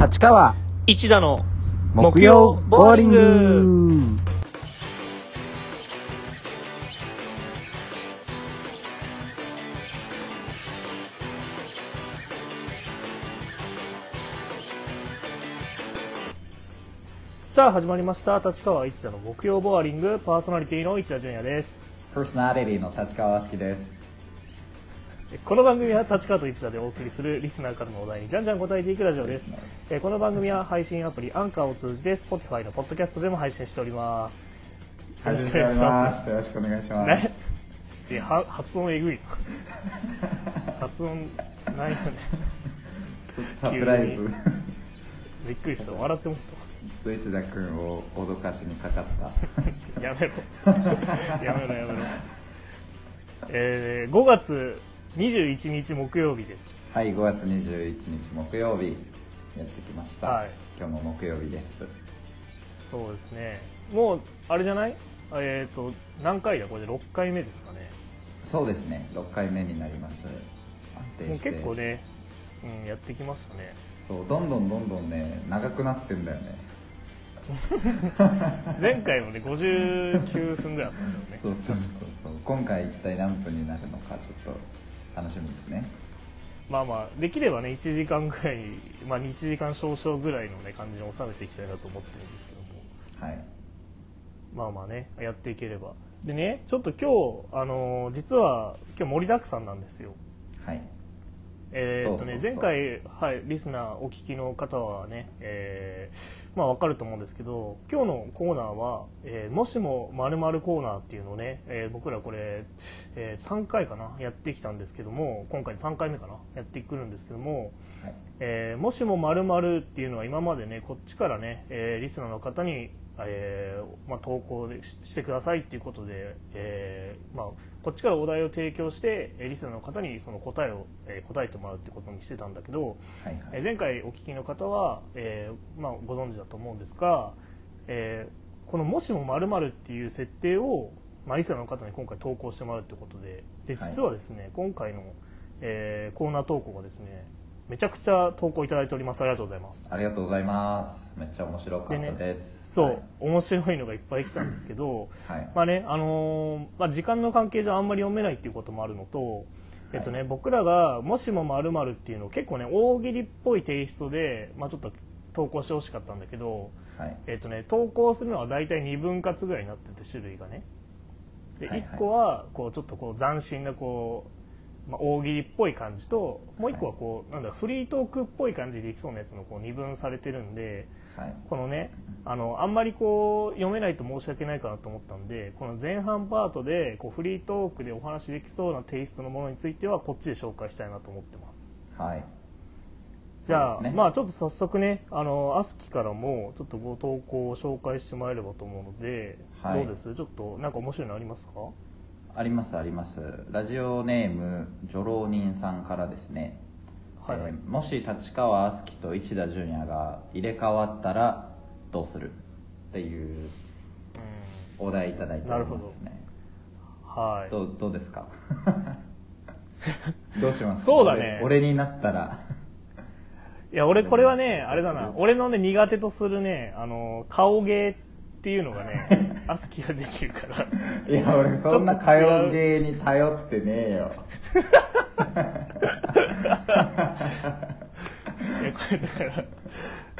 立川。一田の木曜ボーリング。さあ始まりました。立川一田の木曜ボーリング。パーソナリティの一田純也です。パーソナリティの立川好きですこの番組は立川と一田でお送りするリスナーからのお題にじゃんじゃん答えていくラジオです。えーこの番組は配信アプリアンカーを通じて Spotify のポッドキャストでも配信しております。よろしくお願いします。よろしくお願いします。ねいやは発音えぐい。発音ないよね。サプライズ。急に。びっくりした。笑ってもっちょっと市田君を脅かしにかかった。た やめろ。やめろやめろ。えー、5月21日木曜日です。はい5月21日木曜日やってきました、はい。今日も木曜日です。そうですね。もうあれじゃない？えっ、と何回だ？これで6回目ですかね。そうですね。6回目になります。安もう定して。結構ね、うん、やってきましたね。そうどんどんどんどんね長くなってんだよね。前回もね59分ぐらいあったんだよね。そうそうそうそう。今回一体何分になるのかちょっと楽しみですね。まあまあできればね1時間ぐらい、まあ、1時間少々ぐらいの、ね、感じに収めていきたいなと思ってるんですけども。はい。まあまあねやっていければ。でねちょっと今日、あのー実は今日盛りだくさんなんですよ。はい。えーっとね前回、はい、リスナーお聞きの方はね、えーまあわかると思うんですけど今日のコーナーは、えーもしもまるコーナーっていうのをね、えー僕らこれ、え3回かなやってきたんですけども今回3回目かなやってくるんですけども、はい。えーもしもまるっていうのは今までねこっちからね、えーリスナーの方に、えーまあ、投稿でししてくださいっていうことで、えーまあ、こっちからお題を提供してえーリスナーの方にその答えを、えー答えてもらうってことにしてたんだけど、はいはい。えー前回お聞きの方は、えーまあ、ご存知だと思うんですが、えーこの「もしもまるっていう設定を、まあ、リスナーの方に今回投稿してもらうということでで実はですね、今回の、えーコーナー投稿がですねめちゃくちゃ投稿いただいております。ありがとうございます。ありがとうございます。めっちゃ面白かったでです。そう、はい。面白いのがいっぱい来たんですけど、はい。まあねあのーまあ、時間の関係上あんまり読めないっていうこともあるのと、えっとね僕らが「もしもっていうのを結構ね大喜利っぽいテイストで、まあ、ちょっと投稿してほしかったんだけど、はい。えっとね、投稿するのは大体2分割ぐらいになってて種類がね。で、はいはい。1個はこうちょっとこう斬新なこう、まあ、大喜利っぽい感じともう1個はこう、なんだフリートークっぽい感じでいきそうなやつのこう二分されてるんではい。このねあのあんまりこう読めないと申し訳ないかなと思ったんでこの前半パートでこうフリートークでお話できそうなテイストのものについてはこっちで紹介したいなと思ってます。はいじゃあ、ねまあちょっと早速ねあのアスキからもちょっとご投稿を紹介してもらえればと思うので、はい。どうです？ちょっとなんか面白いのありますか？ありますあります。ラジオネーム女郎人さんからですね、はいはい。えーもし立川あすきと市田純也が入れ替わったらどうする？っていうお題いただいておりますね。はい。どうどうですか？どうします？そうだね。俺俺になったらいや俺これはねあれだな。俺のね苦手とするねあの顔芸っていうのがねアスキができるから。いや俺そんな歌謡芸に頼ってねえよ。いやこれだから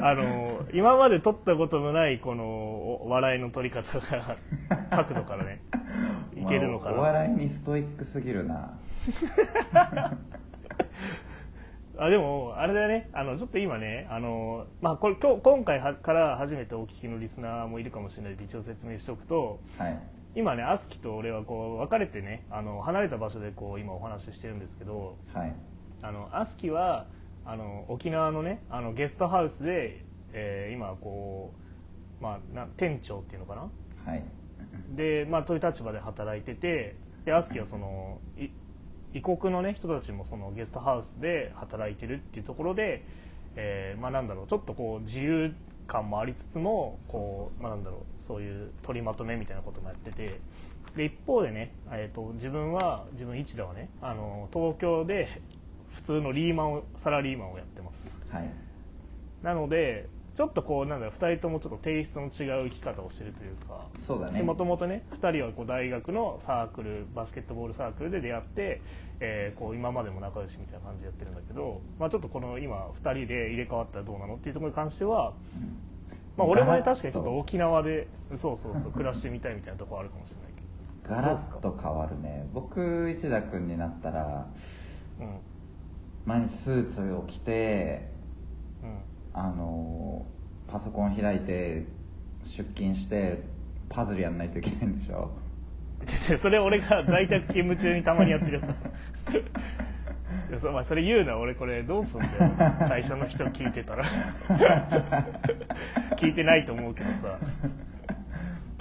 あの今まで撮ったことのないこのお笑いの撮り方が角度からね いけるのかまあおな笑いにストイックすぎるな あでもあれだよね。あのちょっと今ねあの、まあ、これ今日今回はから初めてお聞きのリスナーもいるかもしれないので一応説明しておくとはい。今ねアスキと俺はこう別れてねあの離れた場所でこう今お話ししてるんですけどはい。あのアスキはあの沖縄のねあのゲストハウスで、えー今こう、まあ、な店長っていうのかな？はい。で、まあ、という立場で働いててでアスキはそのい異国の、ね、人たちもそのゲストハウスで働いてるっていうところで、えーまあ、なんだろうちょっとこう自由感もありつつもこう、まあ、なんだろうそういう取りまとめみたいなこともやっててで一方でね、えー、と自分は自分一田はねあの東京で普通のリーマンをサラリーマンをやってます。はい。なのでちょっとこうなんだろう2人ともちょっとテイストの違う生き方をしてるというか。そうだね。もともとね2人はこう大学のサークルバスケットボールサークルで出会って、えーこう今までも仲良しみたいな感じでやってるんだけど、まあ、ちょっとこの今2人で入れ替わったらどうなのっていうところに関しては、まあ、俺もね確かにちょっと沖縄でそうそうそう暮らしてみたいみたいなところあるかもしれないけガラッと変わるね。僕一田君になったらどうん。毎日スーツを着てうんあのパソコン開いて出勤してパズルやんないといけないんでしょ？それ俺が在宅勤務中にたまにやってるやつ。だいやそ,、まあ、それ言うな俺これ。どうすんだよ。会社の人聞いてたら。聞いてないと思うけどさ。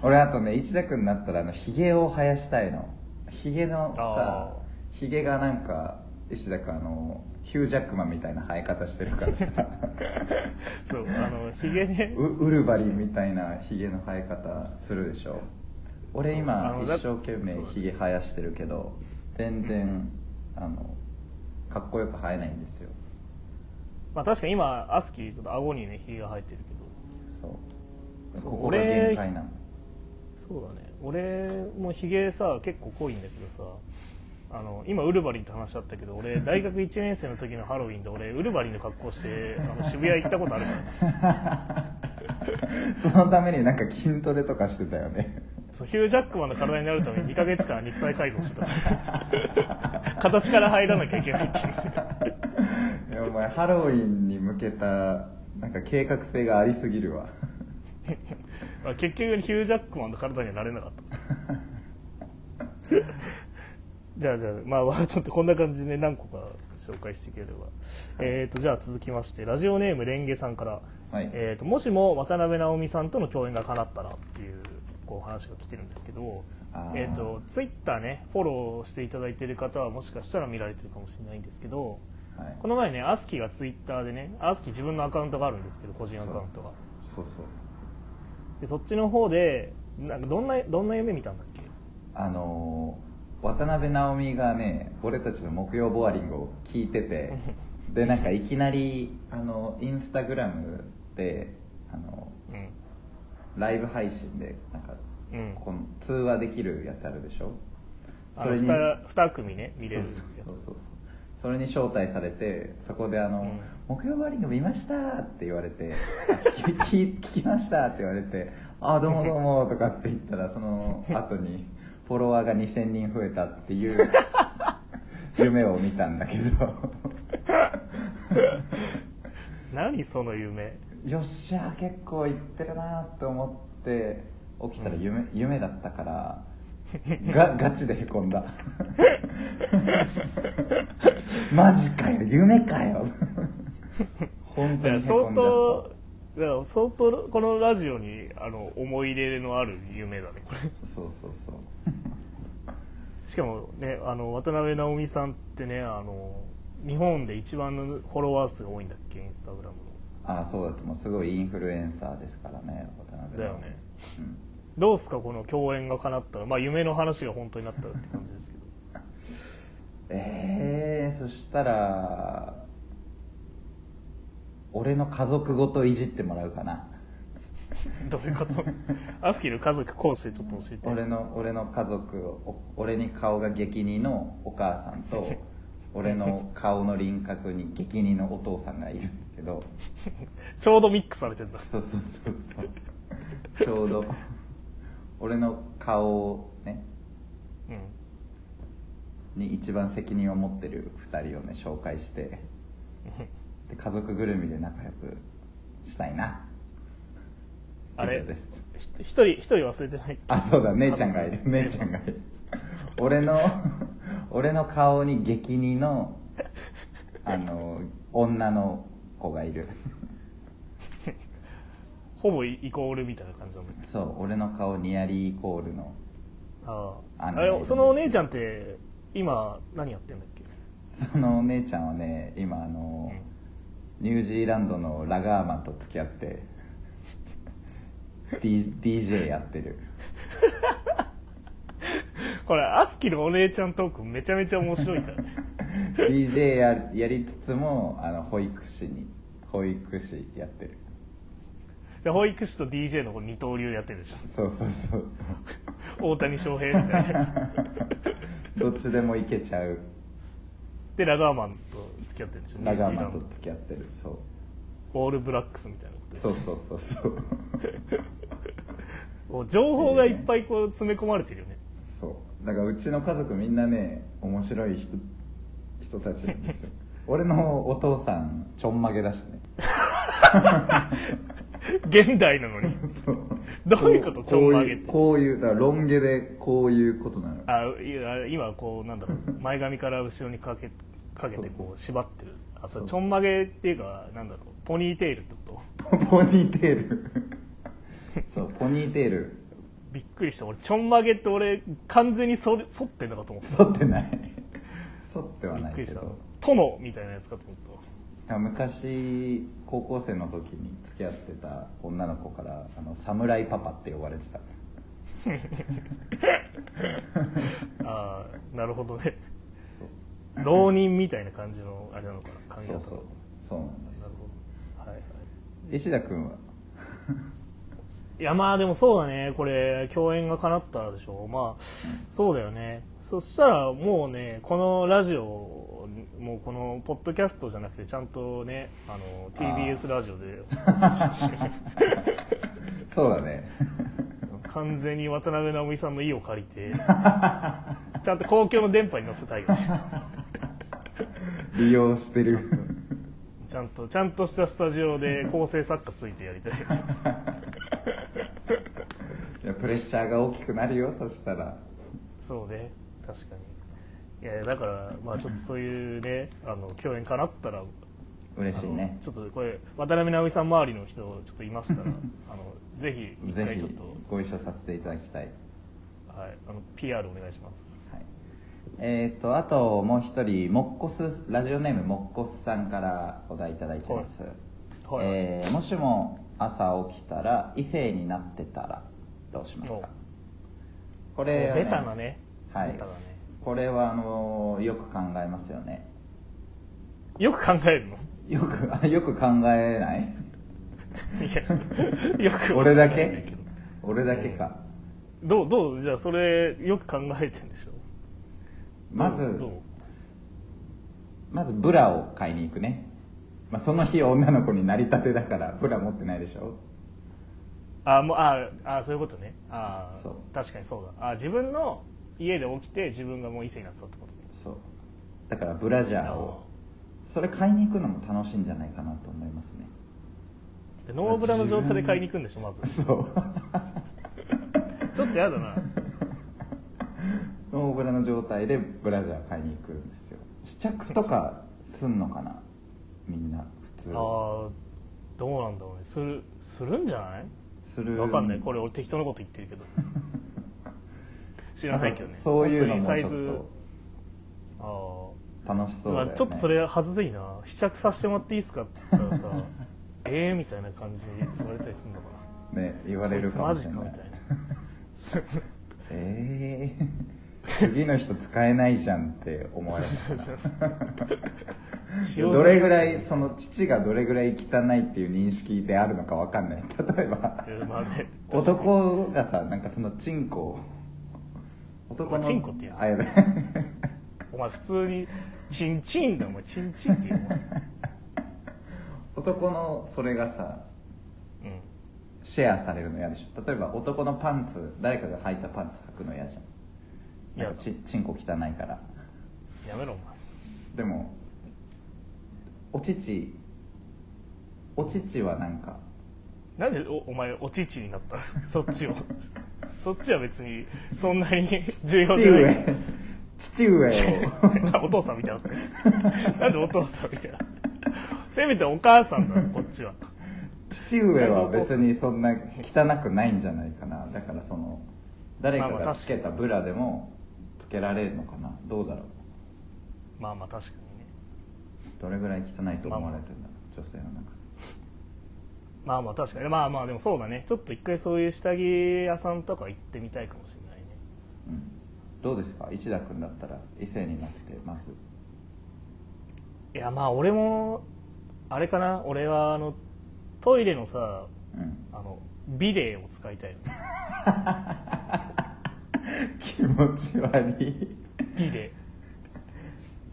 俺あとね一田君になったらあのヒゲを生やしたいの。ヒゲのさあヒゲがなんか石田君あのヒュージャックマンみたいな生え方してるから。さ そうあのヒゲね。ウウルバリンみたいなヒゲの生え方するでしょ。俺今一生懸命ヒゲ生やしてるけど全然あのかっこよく生えないんですよ。まあ確かに今アスキーちょっと顎にねヒゲが生えてるけど。そう。そうここが限界なの。そうだね。俺もヒゲさ結構濃いんだけどさあの今ウルヴァリンって話あったけど俺大学1年生の時のハロウィンで俺ウルヴァリンの格好してあの渋谷行ったことあるから。そのためになんか筋トレとかしてたよね。そうヒュージャックマンの体になるために2ヶ月間肉体改造してた。形から入らなきゃいけないっていう。いやお前ハロウィンに向けたなんか計画性がありすぎるわ。まあ結局ヒュージャックマンの体にはなれなかったじゃあじゃあまあまあちょっとこんな感じで、ね、何個か紹介していければ、えー、とじゃあ続きましてラジオネームレンゲさんから、はい。えー、ともしも渡辺直美さんとの共演が叶ったらっていうこう話が来てるんですけどえー、とツイッターねフォローしていただいている方はもしかしたら見られてるかもしれないんですけどはい。この前ねアスキーがツイッターでねアスキー自分のアカウントがあるんですけど個人アカウントが。そうそう。でそっちの方でなんかどんなどんな夢見たんだっけ？あのー渡辺直美がね俺たちの木曜ボアリングを聞いてて でなんかいきなりあのインスタグラムであのうん。ライブ配信でなんかうん。この通話できるやつあるでしょ？あの 2, 二組ね見れるやつ。そうそうそうそれに招待されてそこであの、うん。木曜ボアリング見ました」って言われて「聞き聞き聞きました」って言われて「ああどうもどうも」とかって言ったらその後にフォロワーが2000人増えたっていう 夢を見たんだけど。何その夢？よっしゃ結構いってるなと思って起きたら夢,、夢だったから がガチでへこんだ。マジかよ夢かよ。本当に相当だから相当このラジオにあの思い入れのある夢だねこれ。たそうそうそう しかもねあの渡辺直美さんってねあの日本で一番のフォロワー数が多いんだっけインスタグラムああそうだともう。すごいインフルエンサーですからね渡辺のだよね。うん。どうすかこの共演が叶ったら。まあ夢の話が本当になったらって感じですけど。えー、そしたら俺の家族ごといじってもらうかな どういうこと？アスキーの家族構成ちょっと教えて。俺の俺の家族お俺に顔が激似のお母さんと 俺の顔の輪郭に激似のお父さんがいるんだけど。ちょうどミックスされてんだ。そうそうそうそう。ちょうど。俺の顔をねうん。に一番責任を持ってる2人をね紹介して。で家族ぐるみで仲良くしたいなあれ？一人一人忘れてない。あそうだ姉ちゃんがいる。姉ちゃんがいる。俺の俺の顔に激似のあの女の子がいる。ほぼイコールみたいな感じだけどそう俺の顔ニアリーイコールのああ。あのあれそのお姉ちゃんって今何やってんだっけ？そのお姉ちゃんはね今あの、ニュージーランドのラガーマンと付き合って D DJ やってる。これアスキのお姉ちゃんトークめちゃめちゃ面白いからね。DJ ややりつつもあの保育士に保育士やってる。で保育士と DJ の二刀流やってるでしょ。そうそうそう大谷翔平みたいな。そ うどっちでもいけちゃう。でラガーマンと付き合ってるんですよラガーマンと付き合ってるそう。ドオールブラックスみたいなそうそうそうそう。もう情報がいっぱいこう詰め込まれてるよね。そう。だからうちの家族みんなね面白い人人たちなんですよ。俺のお父さんちょんまげだしね。現代なのに。どういうことちょんまげって？こういうこういうだからロン毛でこういうことなの。あ今こうなんだろう。前髪から後ろにかけかけてこう。縛ってるあそれちょんまげっていうかなんだろう。ポニーテールってこと？ポニーテール。そうポニーテール。びっくりした。俺ちょんまげって俺完全にそれ剃ってんのかと思った。剃ってない。剃ってはびっくりした。ないけど殿みたいなやつかと思っ昔高校生の時に付き合ってた女の子からあの侍パパって呼ばれてた。た ああなるほどね浪人みたいな感じのあれなのかな髪型そうそう。そうなんです。なるほど。はいはい。石田君は？いやまあでもそうだね。これ共演が叶ったらでしょ。まあそうだよね。そしたらもうねこのラジオもうこのポッドキャストじゃなくてちゃんとねあの TBS ラジオで そうだね完全に渡辺直美さんの意を借りて ちゃんと公共の電波に乗せたいよね。利用してる。ちゃんとちゃんとしたスタジオで構成作家ついてやりたい。いやプレッシャーが大きくなるよそしたら。そうね。確かに。いやだからまあちょっとそういうねあの共演かなったら嬉しいね。ちょっとこれ渡辺直美さん周りの人ちょっといましたら あのぜひ一ぜひ回ちょっと、ご一緒させていただきたい。はい、あの PR お願いします。はい。えー、とあともう一人モッコスラジオネームモッコスさんからお題いただいてます、はい。えーもしも朝起きたら異性になってたらどうしますか？これはベタなね。はい。ね。これはあのよく考えますよね。よく考えるの？よくあよく考えない？いやよく。俺だけ？俺だけ。か、どうどう？じゃあそれよく考えてんでしょまずまずブラを買いに行くね、まあ、その日女の子になりたてだからブラ持ってないでしょ？あもうああそういうことね。あそう。確かにそうだ。あ自分の家で起きて自分がもう異性になってたってことそう。だからブラジャーをそれ買いに行くのも楽しいんじゃないかなと思いますね。でノーブラの状態で買いに行くんでしょまず。そう。ちょっとやだな。ノーブラの状態でブラジャー買いに行くんですよ。試着とかすんのかなみんな普通。あーどうなんだろうね。するするんじゃない？する。わかんない。これ俺適当なこと言ってるけど。知らないけどね。そういうのもちょっと。あ楽しそうだよね、まあ、ちょっとそれはずいな。試着させてもらっていいですかって言ったらさ ええみたいな感じで言われたりするのかな。ね言われるかもしれない。マジかみたいな。ええ次の人使えないじゃんって思われるどれぐらいその父がどれぐらい汚いっていう認識であるのかわかんない。例えば男がさなんかそのチンコを男のチンコって言うのあやべお前普通にチンチンだお前チンチンって言うもん。男のそれがさうん。シェアされるの嫌でしょ。例えば男のパンツ誰かが履いたパンツ履くの嫌じゃん。嫌だなんかちチンコ汚いから。やめろお前。でもお乳お乳はなんかなんでおお前お乳になったの？そっちを。そっちは別にそんなに重要父じゃない。上父上を。お父さんみたいにななんでお父さんみたいなせめてお母さんこっちは。父上は別にそんな汚くないんじゃないかな。だからその誰かがつけたブラでもつけられるのかな？どうだろう？まあまあ確かにね。どれぐらい汚いと思われてるんだろう？女性の中で。まあまあ確かに。まあまあでもそうだね。ちょっと一回そういう下着屋さんとか行ってみたいかもしれないどうですか？一田君だったら異性になってます？いやまあ俺もあれかな？俺はあのトイレのさうん。あのビデを使いたいの 気持ち悪い。ビデ。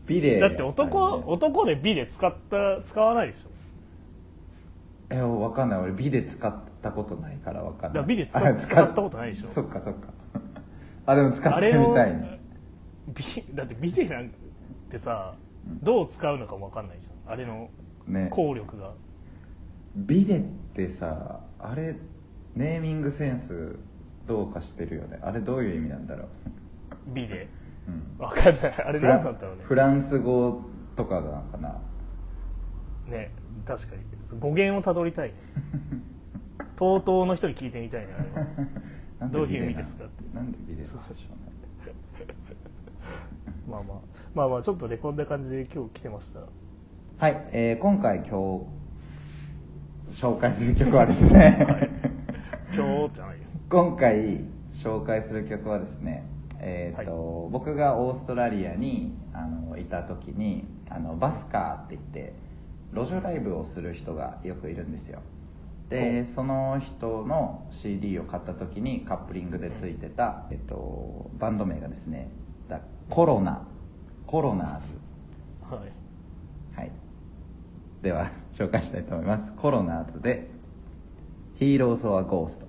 ビデだって男、ね。男でビデ使った使わないでしょ。えわかんない。俺ビデ使ったことないからわかんない。ビデ使あ使ったことないでしょ。そっかそっかあでも使ってみたいね。ビだってビデなんてさどう使うのかも分かんないじゃん。あれのね。効力が。ビデってさあれネーミングセンスどうかしてるよね。あれどういう意味なんだろう、ビデ。うん、分かんない。あれフラ何だろうね。フランス語とかなのかな。ね確かに。語源をたどりたい。ね TOTO の人に聞いてみたいねあれはどういう意味ですかって。なんでビデでしょうね。まあまあ。まあまあちょっとねこんな感じで今日来てました。はい、えー今回今日紹介する曲はですね、今日じゃないよ。今回紹介する曲はですねえーと僕がオーストラリアにあのいた時にあのバスカーって言って路上ライブをする人がよくいるんですよでその人の CD を買った時にカップリングでついてた、えっと、バンド名がですねだコロナコロナーズはい。はい。では紹介したいと思います。コロナーズで「ヒーローズ・オア・ゴースト」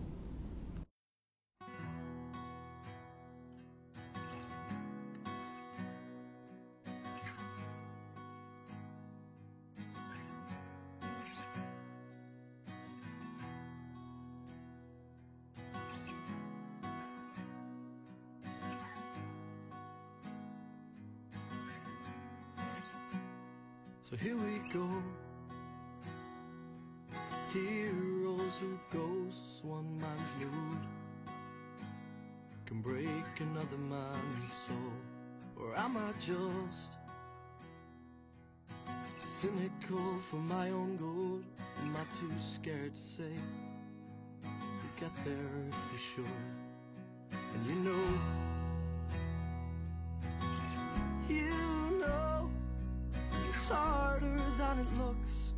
So here we go. Heroes who ghosts one man's mood can break another man's soul. Or am I just cynical for my own good? Am I too scared to say we get there for sure? And you know, than it looks.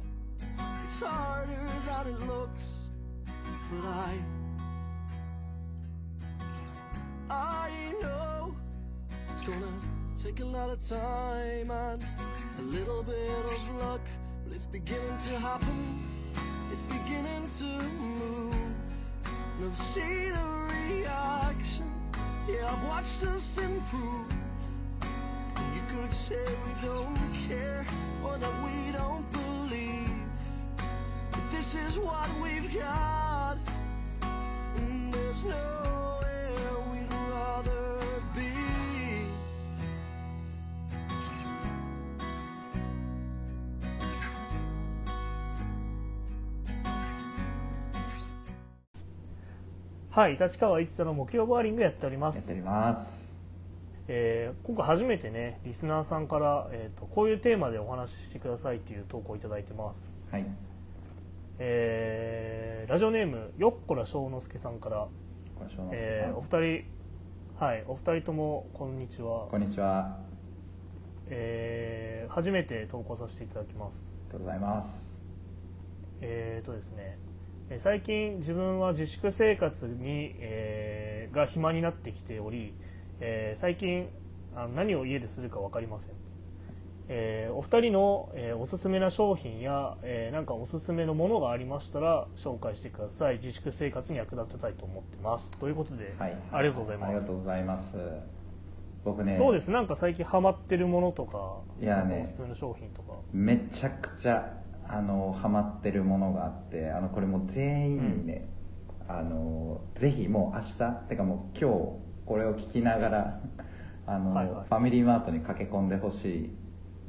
It's harder than it looks. But I, I know it's gonna take a lot of time and a little bit of luck. But it's beginning to happen. It's beginning to move. And I've seen a reaction. Yeah, I've watched us improve. You could say we don't care or that we don't believe. But this is what we've got. And there's nowhere we'd rather be. はい立川一太の木曜バーリングやっておりますやっておりますえー今回初めてねリスナーさんから、えー、とこういうテーマでお話ししてくださいっていう投稿をいただいてます、はい。えーラジオネームよっこらしょうのすけさんから、えーお二人はいお二人ともこんにちは。こんにちは。あえー初めて投稿させていただきます。りがとうございます。えーとですねえー最近自分は自粛生活に、えーが暇になってきており、えー最近あの何を家でするか分かりません、えーお二人の、えーおすすめな商品や、えーなんかおすすめのものがありましたら紹介してください。自粛生活に役立てたいと思ってます。ということで、はい。ありがとうございます。ありがとうございます。僕ねどうです？なんか最近ハマってるものとかいやねおすすめの商品とか。めちゃくちゃあのハマってるものがあってあのこれもう全員にね、あのぜひもう明日てかもう今日これを聞きながらあの、はいはい。ファミリーマートに駆け込んでほしい。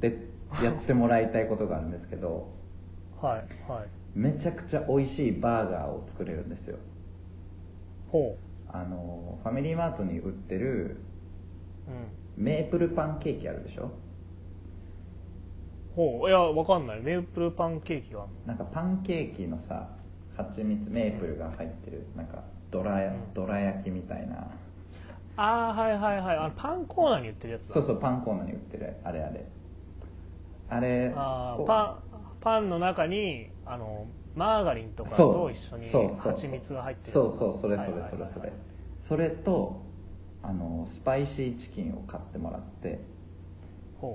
でやってもらいたいことがあるんですけどはいはい。めちゃくちゃ美味しいバーガーを作れるんですよ。ほあのファミリーマートに売ってるううん。メープルパンケーキあるでしょ？ほう。いやわかんない。メープルパンケーキがあるなんかパンケーキのさ蜂蜜メープルが入ってるなんかどらどら焼きみたいなああはいはいはい。あのパンコーナーに売ってるやつだ。そうそうパンコーナーに売ってる。あれあれ。あれをあーパンパンの中にあのマーガリンとかと一緒に蜂蜜が入ってるそうそうそれそれそれそれ。それとあのスパイシーチキンを買ってもらって。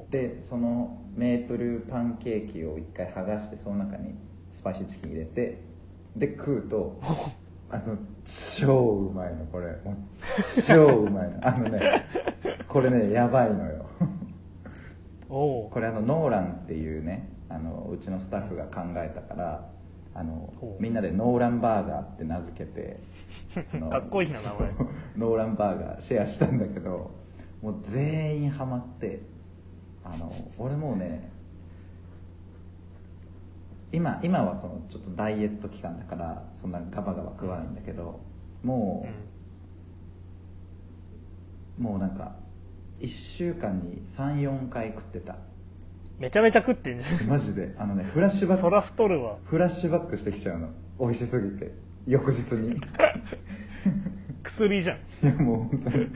でそのメープルパンケーキを一回剥がしてその中にスパイシーチキン入れてで食うと あの超うまいのこれ。もう超うまいの。あのねこれねやばいのよ。これあのノーランっていうねあのうちのスタッフが考えたからあのみんなでノーランバーガーって名付けて かっこいいな名前。ノーランバーガーシェアしたんだけどもう全員ハマってあの俺もうね今今はそのちょっとダイエット期間だからそんなガバガバ食わないんだけどもう、もうなんか1週間に34回食ってた。めちゃめちゃ食ってんじゃマジで。あのねフラッシュバんそらック太るわ。フラッシュバックしてきちゃうの。美味しすぎて。翌日に。薬じゃん。いやもう本当に。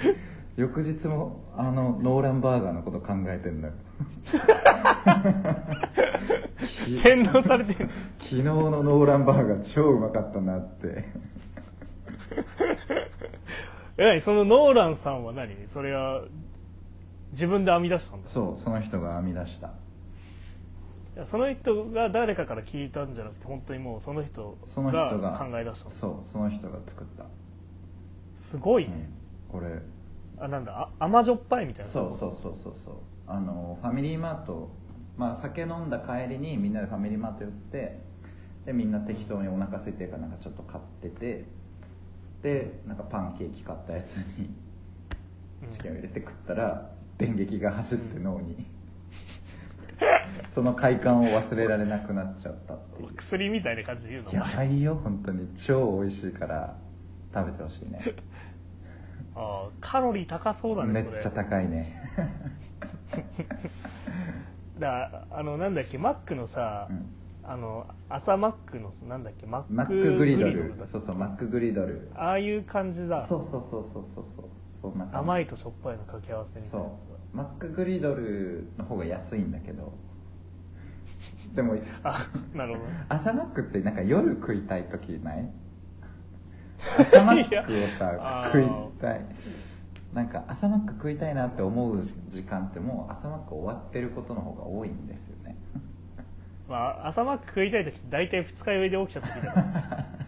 翌日もあのノーランバーガーのこと考えてんのよ。き 洗脳されてんじゃん。昨日のノーランバーガー超うまかったなって。え何？そのノーランさんは何？それは自分で編み出したんだ。そうその人が編み出した。いやその人が誰かから聞いたんじゃなくて本当にもうその人その人がが考え出したの。そうその人が作った、すごいね、うん、これ。あなんだ？あ甘じょっぱいみたいな。そうそうそうそうそうあのファミリーマートまあ酒飲んだ帰りにみんなでファミリーマート寄ってでみんな適当にお腹空いてるからなんかちょっと買っててでなんかパンケーキ買ったやつにうん。チキンを入れて食ったら電撃が走って脳に、その快感を忘れられなくなっちゃったっていう。薬みたいな感じで言うの？おや前ばいよ本当に。超美味しいから食べてほしいね。ああカロリー高そうだねめっちゃ高いね だあのなんだっけマックのさ、うん。あの朝マックのなんだっけマックグリドだルそうそうマックグリドル。ああいう感じだ。そうそうそうそうそうそう。そんな感じ甘いとしょっぱいの掛け合わせみたいなそう。マックグリドルの方が安いんだけど。でもだあなるほど。朝マックってなんか夜食いたい時ない？朝マックをさあ食いーたいなんか朝マック食いたいなって思う時間ってもう朝マック終わってることの方が多いんですよね。まあ朝マック食いたい時って大体二日酔いで起きた時だから。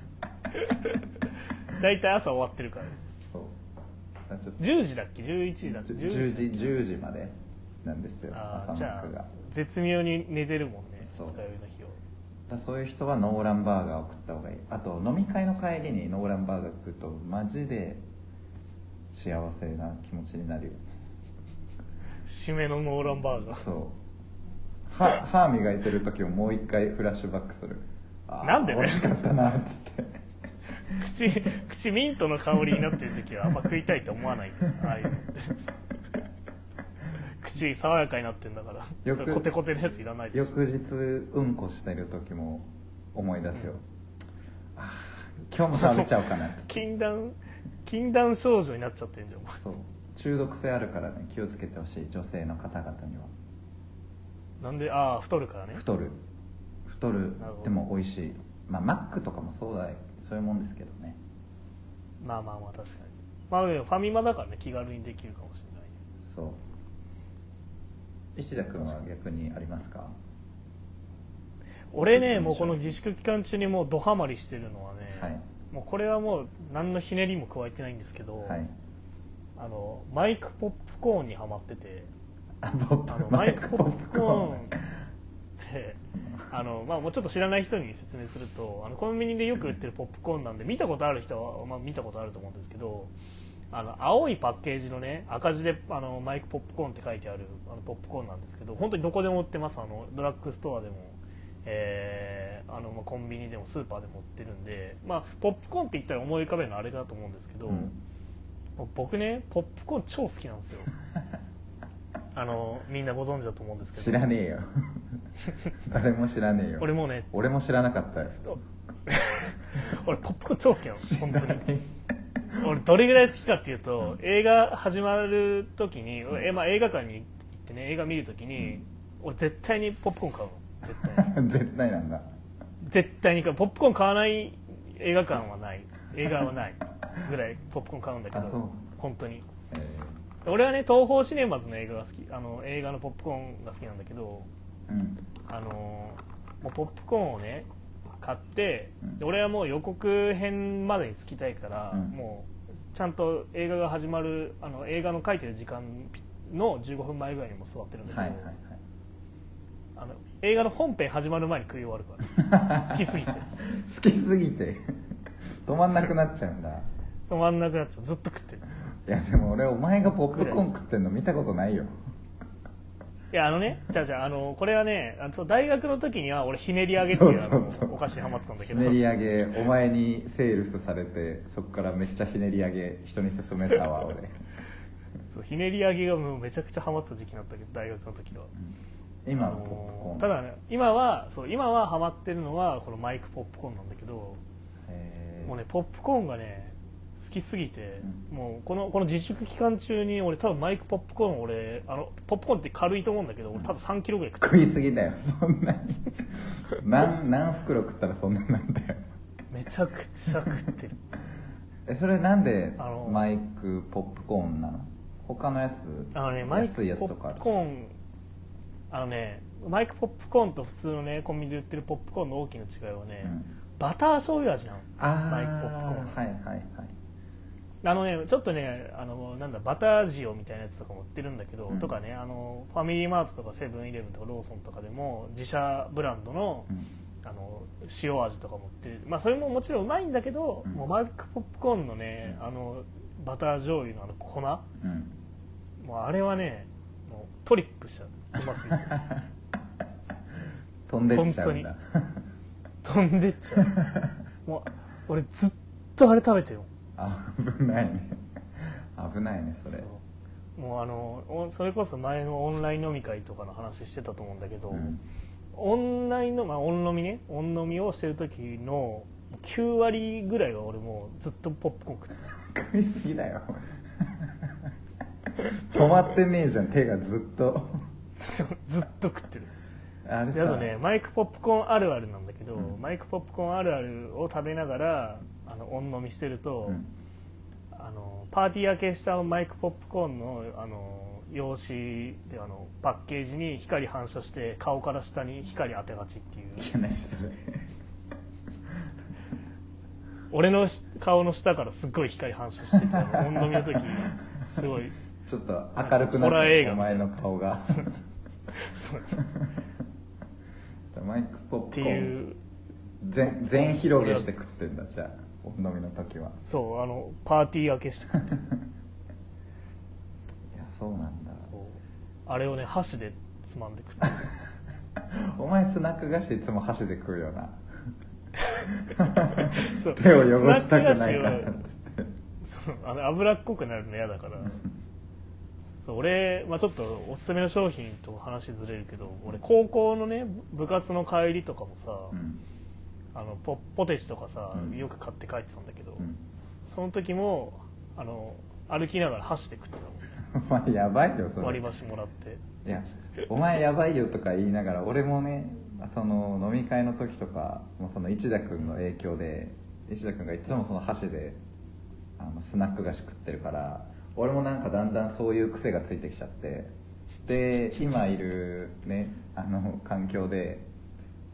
大体朝終わってるから。そう。だからちょっと10時だっけ？11時だっけ？10時10時までなんですよ朝マックが。あ絶妙に寝てるもんね二日酔いの日を。そういう人はノーランバーガーを食った方がいい。あと飲み会の帰りにノーランバーガー食うとマジで幸せな気持ちになるよ。締めのノーランバーガー。そう。歯歯磨いてる時ももう一回フラッシュバックする。あーなんでね。美味しかったなっつって。口口ミントの香りになってる時はあんま食いたいと思わない。ああいう。のって口爽やかになってんだから。よくそれコテコテのやついらないでしょ。翌日うんこしてる時も思い出すよ、あー今日も食べちゃおうかなって禁断禁断症状になっちゃってんじゃん。そう。中毒性あるからね気をつけてほしい女性の方々には。なんでああ太るからね。太る。太る。でも美味しい。まあマックとかもそうだそういうもんですけどね。まあまあまあ確かに。まあファミマだからね気軽にできるかもしれないそう。石田君は逆にありますか？俺ねもうこの自粛期間中にもうドハマりしてるのはね、はいもうこれはもう何のひねりも加えてないんですけど、はい。あのマイクポップコーンにはまっててあのマイクポップコーンってあの、まあ、もうちょっと知らない人に説明するとあのコンビニでよく売ってるポップコーンなんで見たことある人は、まあ、見たことあると思うんですけどあの青いパッケージのね赤字であのマイクポップコーンって書いてあるあのポップコーンなんですけど本当にどこでも売ってます。あのドラッグストアでも、えーあのまあコンビニでもスーパーでも売ってるんで、まあ、ポップコーンって言ったら思い浮かべるのはあれだと思うんですけど、うん。僕ねポップコーン超好きなんですよ。あのみんなご存知だと思うんですけど。知らねえよ。誰も知らねえよ。俺もうね俺も知らなかったよ。俺ポップコーン超好きなの本当に。俺どれぐらい好きかっていうと映画始まる時に、えまあ、映画館に行ってね映画見る時に、俺絶対にポップコーン買うの絶対に。絶対なんだ。絶対に買うポップコーン買わない映画館はない。映画はないぐらいポップコーン買うんだけあそう。ど本当に。え俺はね東宝シネマズの映画が好き。あの映画のポップコーンが好きなんだけどーうん。あのもうポップコーンをね買って、うん。で俺はもう予告編までに着きたいから、うん。もうちゃんと映画が始まるあの映画の書いてる時間の15分前ぐらいにもう座ってるんだけど、はいはいはいあの映画の本編始まる前に食い終わるから 好きすぎて。好きすぎて。止まんなくなっちゃうんだ。止まんなくなっちゃう。ずっと食ってる。いやでも俺お前がポップコーン食ってんの見たことないよ。いやあのねじゃあじゃああのこれはねあのそう大学の時には俺ひねり揚げっていうお菓子にハマってたんだけど。ひねり上げお前にセールスされてそこからめっちゃひねり上げ人に勧めたわ俺。そうひねり揚げがもうめちゃくちゃハマってた時期だったけど大学の時は。今のあのポップコーン。ただね今はそう今はハマってるのはこのマイクポップコーンなんだけどもうねポップコーンがね好きすぎて、うもうこのこの自粛期間中に俺多分マイクポップコーン俺あのポップコーンって軽いと思うんだけど俺多分3キロぐらい食いすぎだよそんなに。何何袋食ったらそんななんだよ。めちゃくちゃ食ってる。えそれなんでマイクポップコーンなの？他のやつ？あのねマイクポッつとかある？プコーンあのねマイクポップコーンと普通のねコンビニで売ってるポップコーンの大きな違いはね、うん。バター醤油味なの。あマイクポップコーンあはいはいはい。あのねちょっとねあのなんだバター塩みたいなやつとかも売ってるんだけど、うん。とかねあのファミリーマートとかセブンイレブンとかローソンとかでも自社ブランドの,、うん。あの塩味とかも売ってる。まあそれももちろんうまいんだけど、うん。もうマイクポップコーンのねあのバター醤油のあの粉もうん。うあれはねもうトリップしちゃううますぎて飛んでっちゃうんだ。飛んでっちゃう。もう俺ずっとあれ食べてるもん。あ危ないね。危ないねそれ。もうあのおそれこそ前のオンライン飲み会とかの話してたと思うんだけど、うん。オンラインの、まあ、オン飲みね。オン飲みをしてる時の9割ぐらいは俺もうずっとポップコーン食って食いすぎだよ。止まってねえじゃん手がずっと。るそうずっと食ってる。あれであとねマイクポップコーンあるあるなんだけど、うん。マイクポップコーンあるあるを食べながらあのオン飲みしてると、うん。あのパーティー明けしたマイクポップコーンのあの用紙であのパッケージに光反射して顔から下に光当てがちっていう。いや何それ。俺のし顔の下からすっごい光反射しててあの飲みの時すごい。ちょっと明るくなホラー映画。ってお前の顔が そうじゃあマイクポッってプコーン。いう。全全広げして食ってんだじゃあ。お飲みの時は。そうあのパーティー明けして いやそうなんだ。そう。あれをね箸でつまんで食ってる。お前スナック菓子いつも箸で食うよな。そう。手を汚したくないからっつってそう。あの脂っこくなるの嫌だからそう俺、まあ、ちょっとおすすめの商品と話ずれるけど俺高校のね部活の帰りとかもさ、うん。あのポポテチとかさ、うん。よく買って帰ってたんだけど、うん。その時もあの歩きながら箸で食ってたもん。ね お前やばいよそれ。割り箸もらって。いやお前やばいよとか言いながら俺もねその飲み会の時とかもうその市田君の影響で市田君がいつもその箸であのスナック菓子食ってるから俺もなんかだんだんそういう癖がついてきちゃってで今いるねあの環境で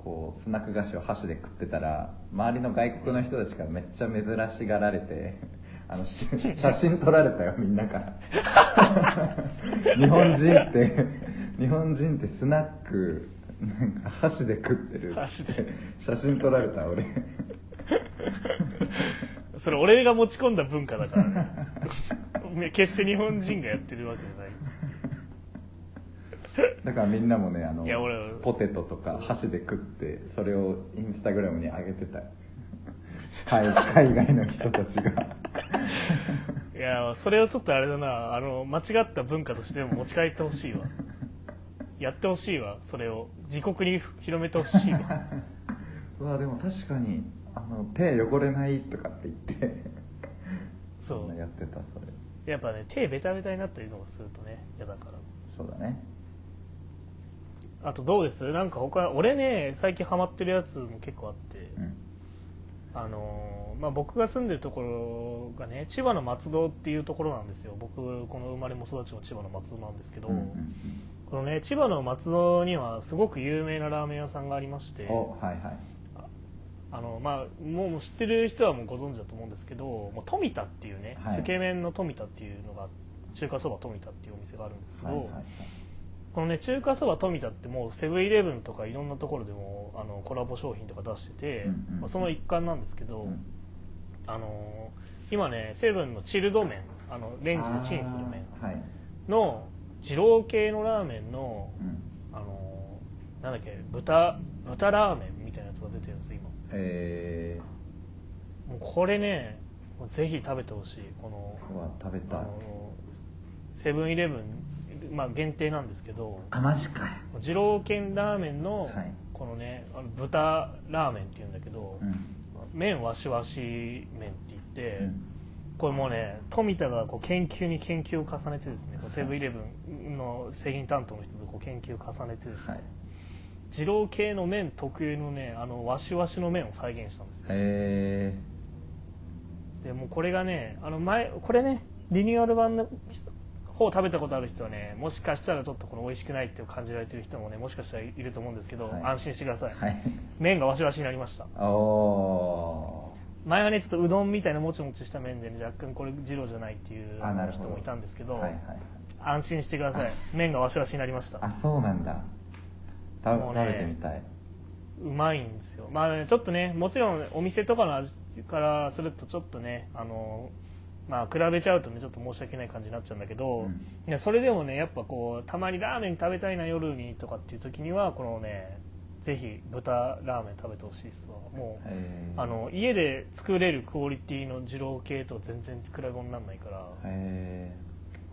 こうスナック菓子を箸で食ってたら周りの外国の人たちからめっちゃ珍しがられてあのし写真撮られたよみんなから。日本人って日本人ってスナックなんか箸で食ってるって写真撮られた俺それ俺が持ち込んだ文化だからね。決して日本人がやってるわけじゃない。だからみんなもねあのいや俺ポテトとか箸で食ってそれをインスタグラムに上げてたよ。海海外の人たちが。いやそれをちょっとあれだな。あの間違った文化としても持ち帰ってほしいわ。やってほしいわ。それを。自国に広めてほしいわ。うわでも確かにあの手汚れないとかって言ってそんなやってたそれ。うやっぱね手ベタベタになったりとかするとね嫌だから。そうだね。あとどうです？なんか他俺ね最近ハマってるやつも結構あって。うん。あのーまあ、僕が住んでるところがね千葉の松戸っていうところなんですよ。僕この生まれも育ちも千葉の松戸なんですけど、うんうんこのね千葉の松戸にはすごく有名なラーメン屋さんがありまして。はいはいあの、まあ、もう知ってる人はもうご存知だと思うんですけどもう富田っていうね、はい。つけ麺の富田っていうのが中華そば富田っていうお店があるんですけど、はいはいはい。このね中華そば富田ってもうセブンイレブンとかいろんなところでもあのコラボ商品とか出してて、うんうんうん。まあその一環なんですけど、うん。あの今ねセブンのチルド麺あのレンジでチンする麺の二郎系のラーメンのうん。あのなんだっけ豚豚ラーメンみたいなやつが出てるんですよ今えもうこれねもうぜひ食べてほしい。このー、うわ食べたい。あのセブンイレブンまあ限定なんですけど。あマジかよ。二郎系ラーメンのはい。このねあの豚ラーメンっていうんだけど、うん。麺わしわし麺って言って、うん。これもうね富田がこう研究に研究を重ねてですねこうセブンイレブンの製品担当の人とこう研究を重ねてですね、はい二郎系の麺特有のねあのわしわしの麺を再現したんですよ。えでもうこれがねあの前これねリニューアル版の方食べたことある人はねもしかしたらちょっとこの美味しくないって感じられてる人もねもしかしたらいると思うんですけど、はい。安心してください、ー、はい。麺がわしわしになりました。お前はねちょっとうどんみたいなもちもちした麺で、ね、若干これ二郎じゃないっていう人もいたんですけどーはいはい。安心してください。麺がわしわしになりました。あそうなんだ食べてみたい。うまいんですよ。まあねちょっとねもちろんお店とかの味からするとちょっとねあのまあ比べちゃうとねちょっと申し訳ない感じになっちゃうんだけど、うん。いやそれでもねやっぱこうたまにラーメン食べたいな夜にとかっていう時にはこのねぜひ豚ラーメン食べてほしいですわ。もうえー、あの家で作れるクオリティの二郎系と全然比べ物にならないからえ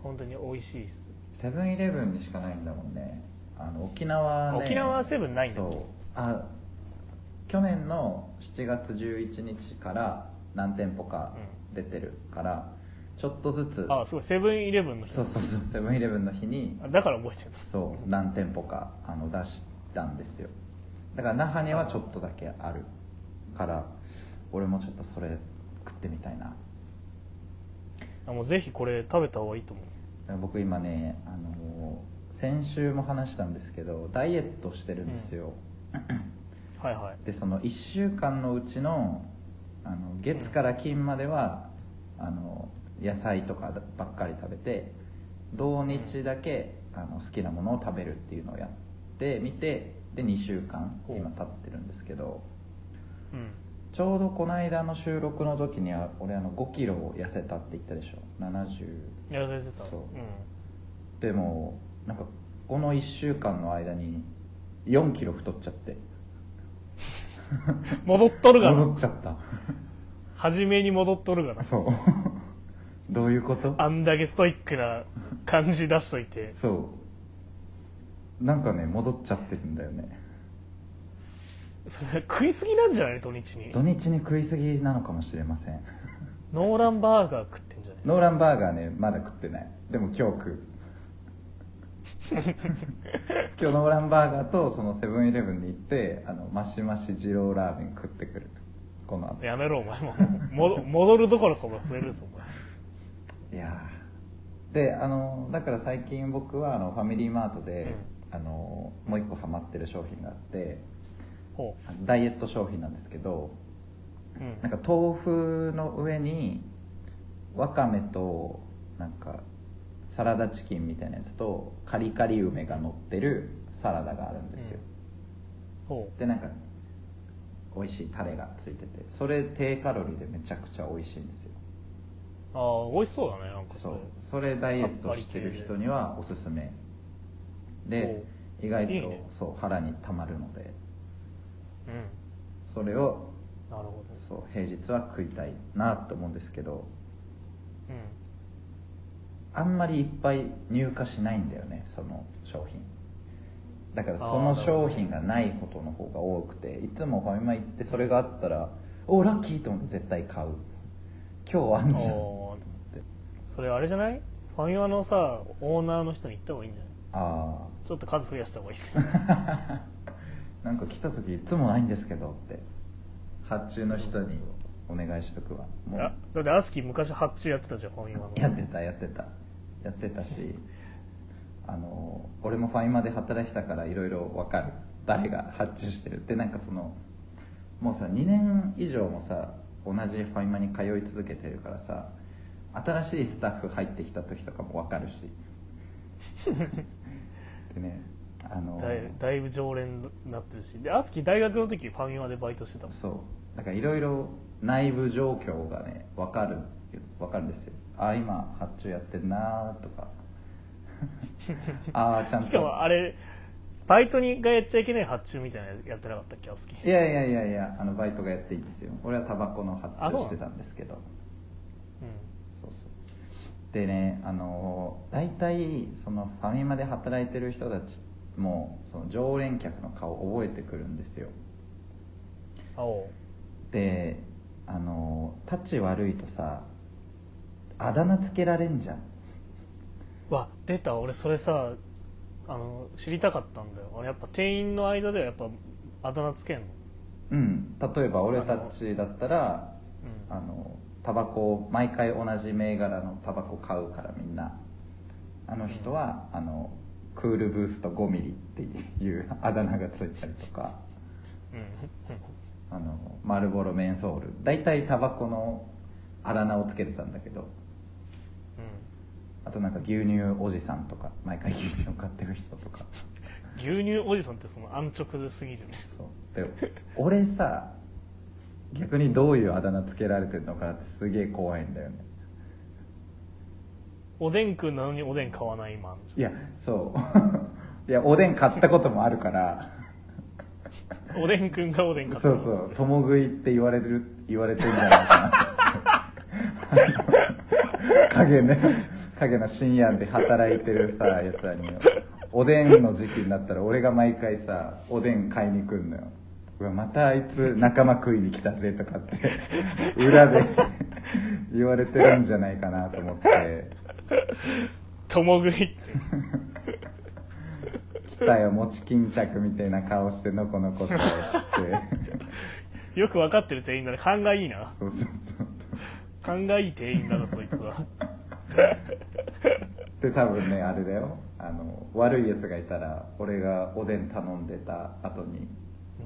本当に美味しいです。ー、セブンイレブンにしかないんだもんねあの沖縄ね。沖縄はセブンないんだ。よそう。あ去年の7月11日から何店舗か出てるから、ちょっとずつあすごい。セブンイレブンの日。そうそうそうセブンイレブンの日にあだから覚えてるそう何店舗かあの出したんですよ。だから那覇にはちょっとだけあるから俺もちょっとそれ食ってみたいな。あもうぜひこれ食べた方がいいと思う。僕今ねあの先週も話したんですけどダイエットしてるんですよ、はいはい。でその1週間のうちのあの月から金までは、あの野菜とかばっかり食べて土日だけ、あの好きなものを食べるっていうのをやってみてで2週間今経ってるんですけどうん。ちょうどこの間の収録の時には俺あの5キロ痩せたって言ったでしょ。70やられてた。そう。うん。でもなんかこの1週間の間に4キロ太っちゃって。戻っとるがな戻っちゃった。初めに戻っとるがなそう。どういうこと？あんだけストイックな感じ出しといて。そう。なんかね戻っちゃってるんだよね。それ食いすぎなんじゃない？土日に。土日に食いすぎなのかもしれません。ノーランバーガー食ってんじゃない？ノーランバーガーねまだ食ってない。でも今日食う 今日ノーランバーガーとそのセブンイレブンに行ってあのマシマシ二郎ラーメン食ってくるこの後。やめろお前も。戻戻るどころかお前増えるぞお前。いやー。であのだから最近僕はあのファミリーマートで、あのもう一個ハマってる商品があってほダイエット商品なんですけどう、うん、なんか豆腐の上にわかめとなんかサラダチキンみたいなやつとカリカリ梅が乗ってるサラダがあるんですよ、ほでなんか美味しいタレがついててそれ低カロリーでめちゃくちゃ美味しいんですよ。うああ美味しそうだねなんかそう。それダイエットしてる人にはおすすめ。で意外とそう腹にたまるのでうん。それをなるほそう平日は食いたいなと思うんですけどどうんあんまりいっぱい入荷しないんだよねその商品。だからその商品がないことの方が多くていつもファミマ行ってそれがあったらおラッキーと思って絶対買う。今日あんじゃん。と思ってそれあれじゃない？ファミマのさオーナーの人に言った方がいいんじゃない？ああちょっと数増やした方がいいですよ。なんか来た時いつもないんですけどって発注の人にお願いしとくわ。もう。あだってアスキー昔発注やってたじゃんファミマの。やってたやってたやってたしあの俺もファイマで働いてたからいろいろ分かる。誰が発注してる。ってなんかそのもうさ2年以上もさ同じファイマに通い続けてるからさ新しいスタッフ入ってきた時とかも分かるし。でねあのだいだいぶ常連になってるし。でアスキー大学の時ファミマでバイトしてたもん。そう。だからいろいろ内部状況がね分かる分かるんですよ。ああ今発注やってんなとか。ああちゃんと。しかもあれバイトにがやっちゃいけない発注みたいなのやってなかったっけアスキー。いやいやいやいやあのバイトがやっていいんですよ。俺はタバコの発注してたんですけど。うん。そうそう。でねあの大体そのファミマで働いてる人たちもその常連客の顔覚えてくるんですよ。であのタッチ悪いとさあだ名つけられんじゃん。わ出た。俺それさあの知りたかったんだよ。あれやっぱ店員の間ではやっぱあだ名つけんの？うん。例えば俺たちだったらうん。あのタバコを毎回同じ銘柄のタバコ買うからみんな。あの人は、あのクールブースト5ミリっていう あだ名がついたりとか。うん。あのマルボロメンソール。大体タバコのあだ名をつけてたんだけどあとなんか牛乳おじさんとか毎回牛乳を買ってる人とか。牛乳おじさんってその安直ですぎるね。そう。で俺さ逆にどういうあだ名つけられてるのかなってすげえ怖いんだよね。おでんくんなのにおでん買わない今あん。じいやそう。いやおでん買ったこともあるから。おでんくんがおでん買ったそうそう。共食いって言われてる言われてるんじゃないかな。影ね影の深夜で働いてるさやつらに。おでんの時期になったら俺が毎回さおでん買いに来るのよ。うわまたあいつ仲間食いに来たぜとかって 裏で言われてるんじゃないかなと思って。共食いって。来たよ餅巾着みたいな顔してのこのこって。ってよく分かってる店員だね。勘がいいな。そうそうそう。勘がいい店員だなそいつはで多分ねあれだよ。あの悪いやつがいたら俺がおでん頼んでた後に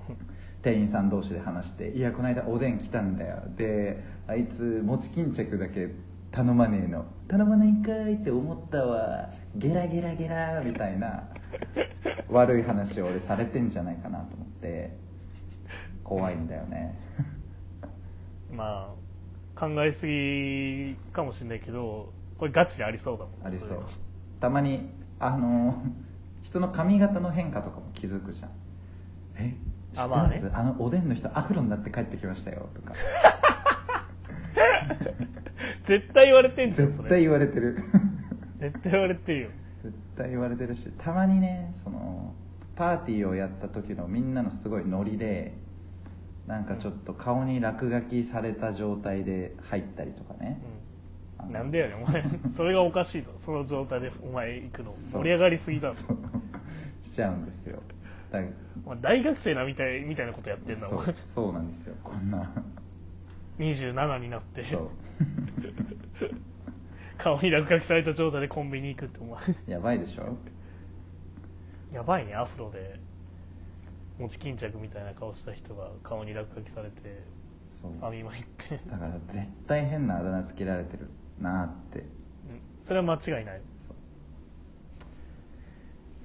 店員さん同士で話して「いやこの間おでん来たんだよ」であいつ餅巾着だけ頼まねえの。頼まないんかいって思ったわ。ゲラゲラゲラみたいな悪い話を俺されてんじゃないかなと思って怖いんだよね。まあ考えすぎかもしれないけどこれガチでありそうだもん。ありそう。たまにあの人の髪型の変化とかも気づくじゃん。え知ってあます？あ,、まあねのおでんの人アフロになって帰ってきましたよとか。絶対言われてんじゃん絶対言われてる。絶対言われてるよ。絶対言われてるしたまにねそのパーティーをやった時のみんなのすごいノリでなんかちょっと顔に落書きされた状態で入ったりとかね、うんなんでやねんお前。それがおかしいと。その状態でお前行くの。盛り上がりすぎだろしちゃうんですよ。だお前大学生なみたいみたいなことやってんだもんそうなんですよ。こんな。27になって。顔に落書きされた状態でコンビニ行くってお前。やばいでしょ。やばいねアフロで。餅巾着みたいな顔した人が顔に落書きされてファミマ行って。だから絶対変なあだ名つけられてるなって。うん。それは間違いない。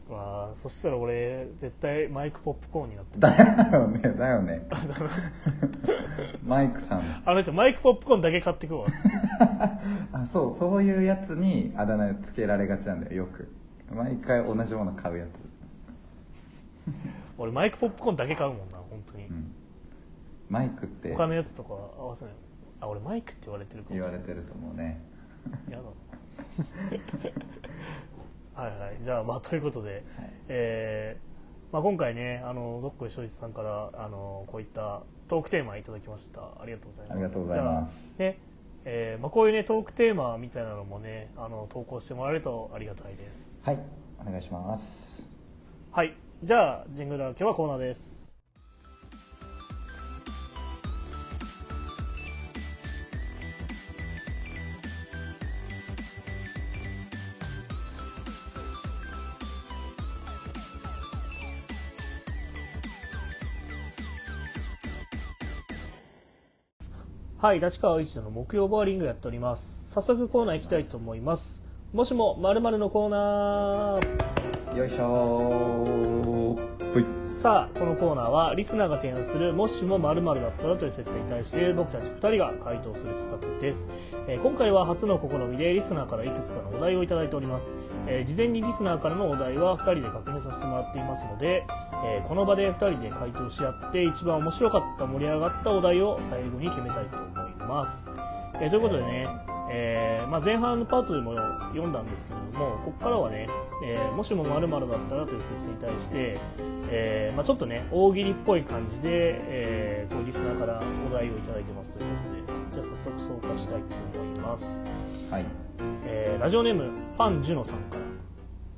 そうわあそしたら俺絶対マイクポップコーンになってる。だよねだよね。マイクさん。あの人マイクポップコーンだけ買ってくわ。あそうそういうやつにあだ名つけられがちなんだよよく。毎回同じもの買うやつ、俺マイクポップコーンだけ買うもんな本当に。うん、マイクって。他のやつとか合わせないあ俺マイクって言われてるかもしれない。言われてると思うね。やだ はいはい。じゃあまあということで、えーまあ、今回ねあのどっこい正一さんからあのこういったトークテーマいただきました。ありがとうございます。ありがとうございます。じゃあねえーまあ、こういうねトークテーマみたいなのもねあの投稿してもらえるとありがたいです。はい。お願いします。はい。じゃあジングルは今日はコーナーですはい、立川一の木曜ボーリングやっております。早速コーナー行きたいと思います。もしも〇〇のコーナー。よいしょーほいさあ、このコーナーはリスナーが提案するもしも〇〇だったらという設定に対して僕たち2人が回答する企画です。えー今回は初の試みでリスナーからいくつかのお題をいただいております。えー事前にリスナーからのお題は2人で確認させてもらっていますので、えーこの場で2人で回答し合って一番面白かった盛り上がったお題を最後に決めたいと思います。えーということでね、えーまあ、前半のパートでも読んだんですけれどもここからはね、えーもしも〇〇だったらという設定に対して、えーまあ、ちょっとね大喜利っぽい感じで、えーこうリスナーからお題をいただいてますということでじゃあ早速紹介したいと思います、はい。えーラジオネームパンジュノさんから、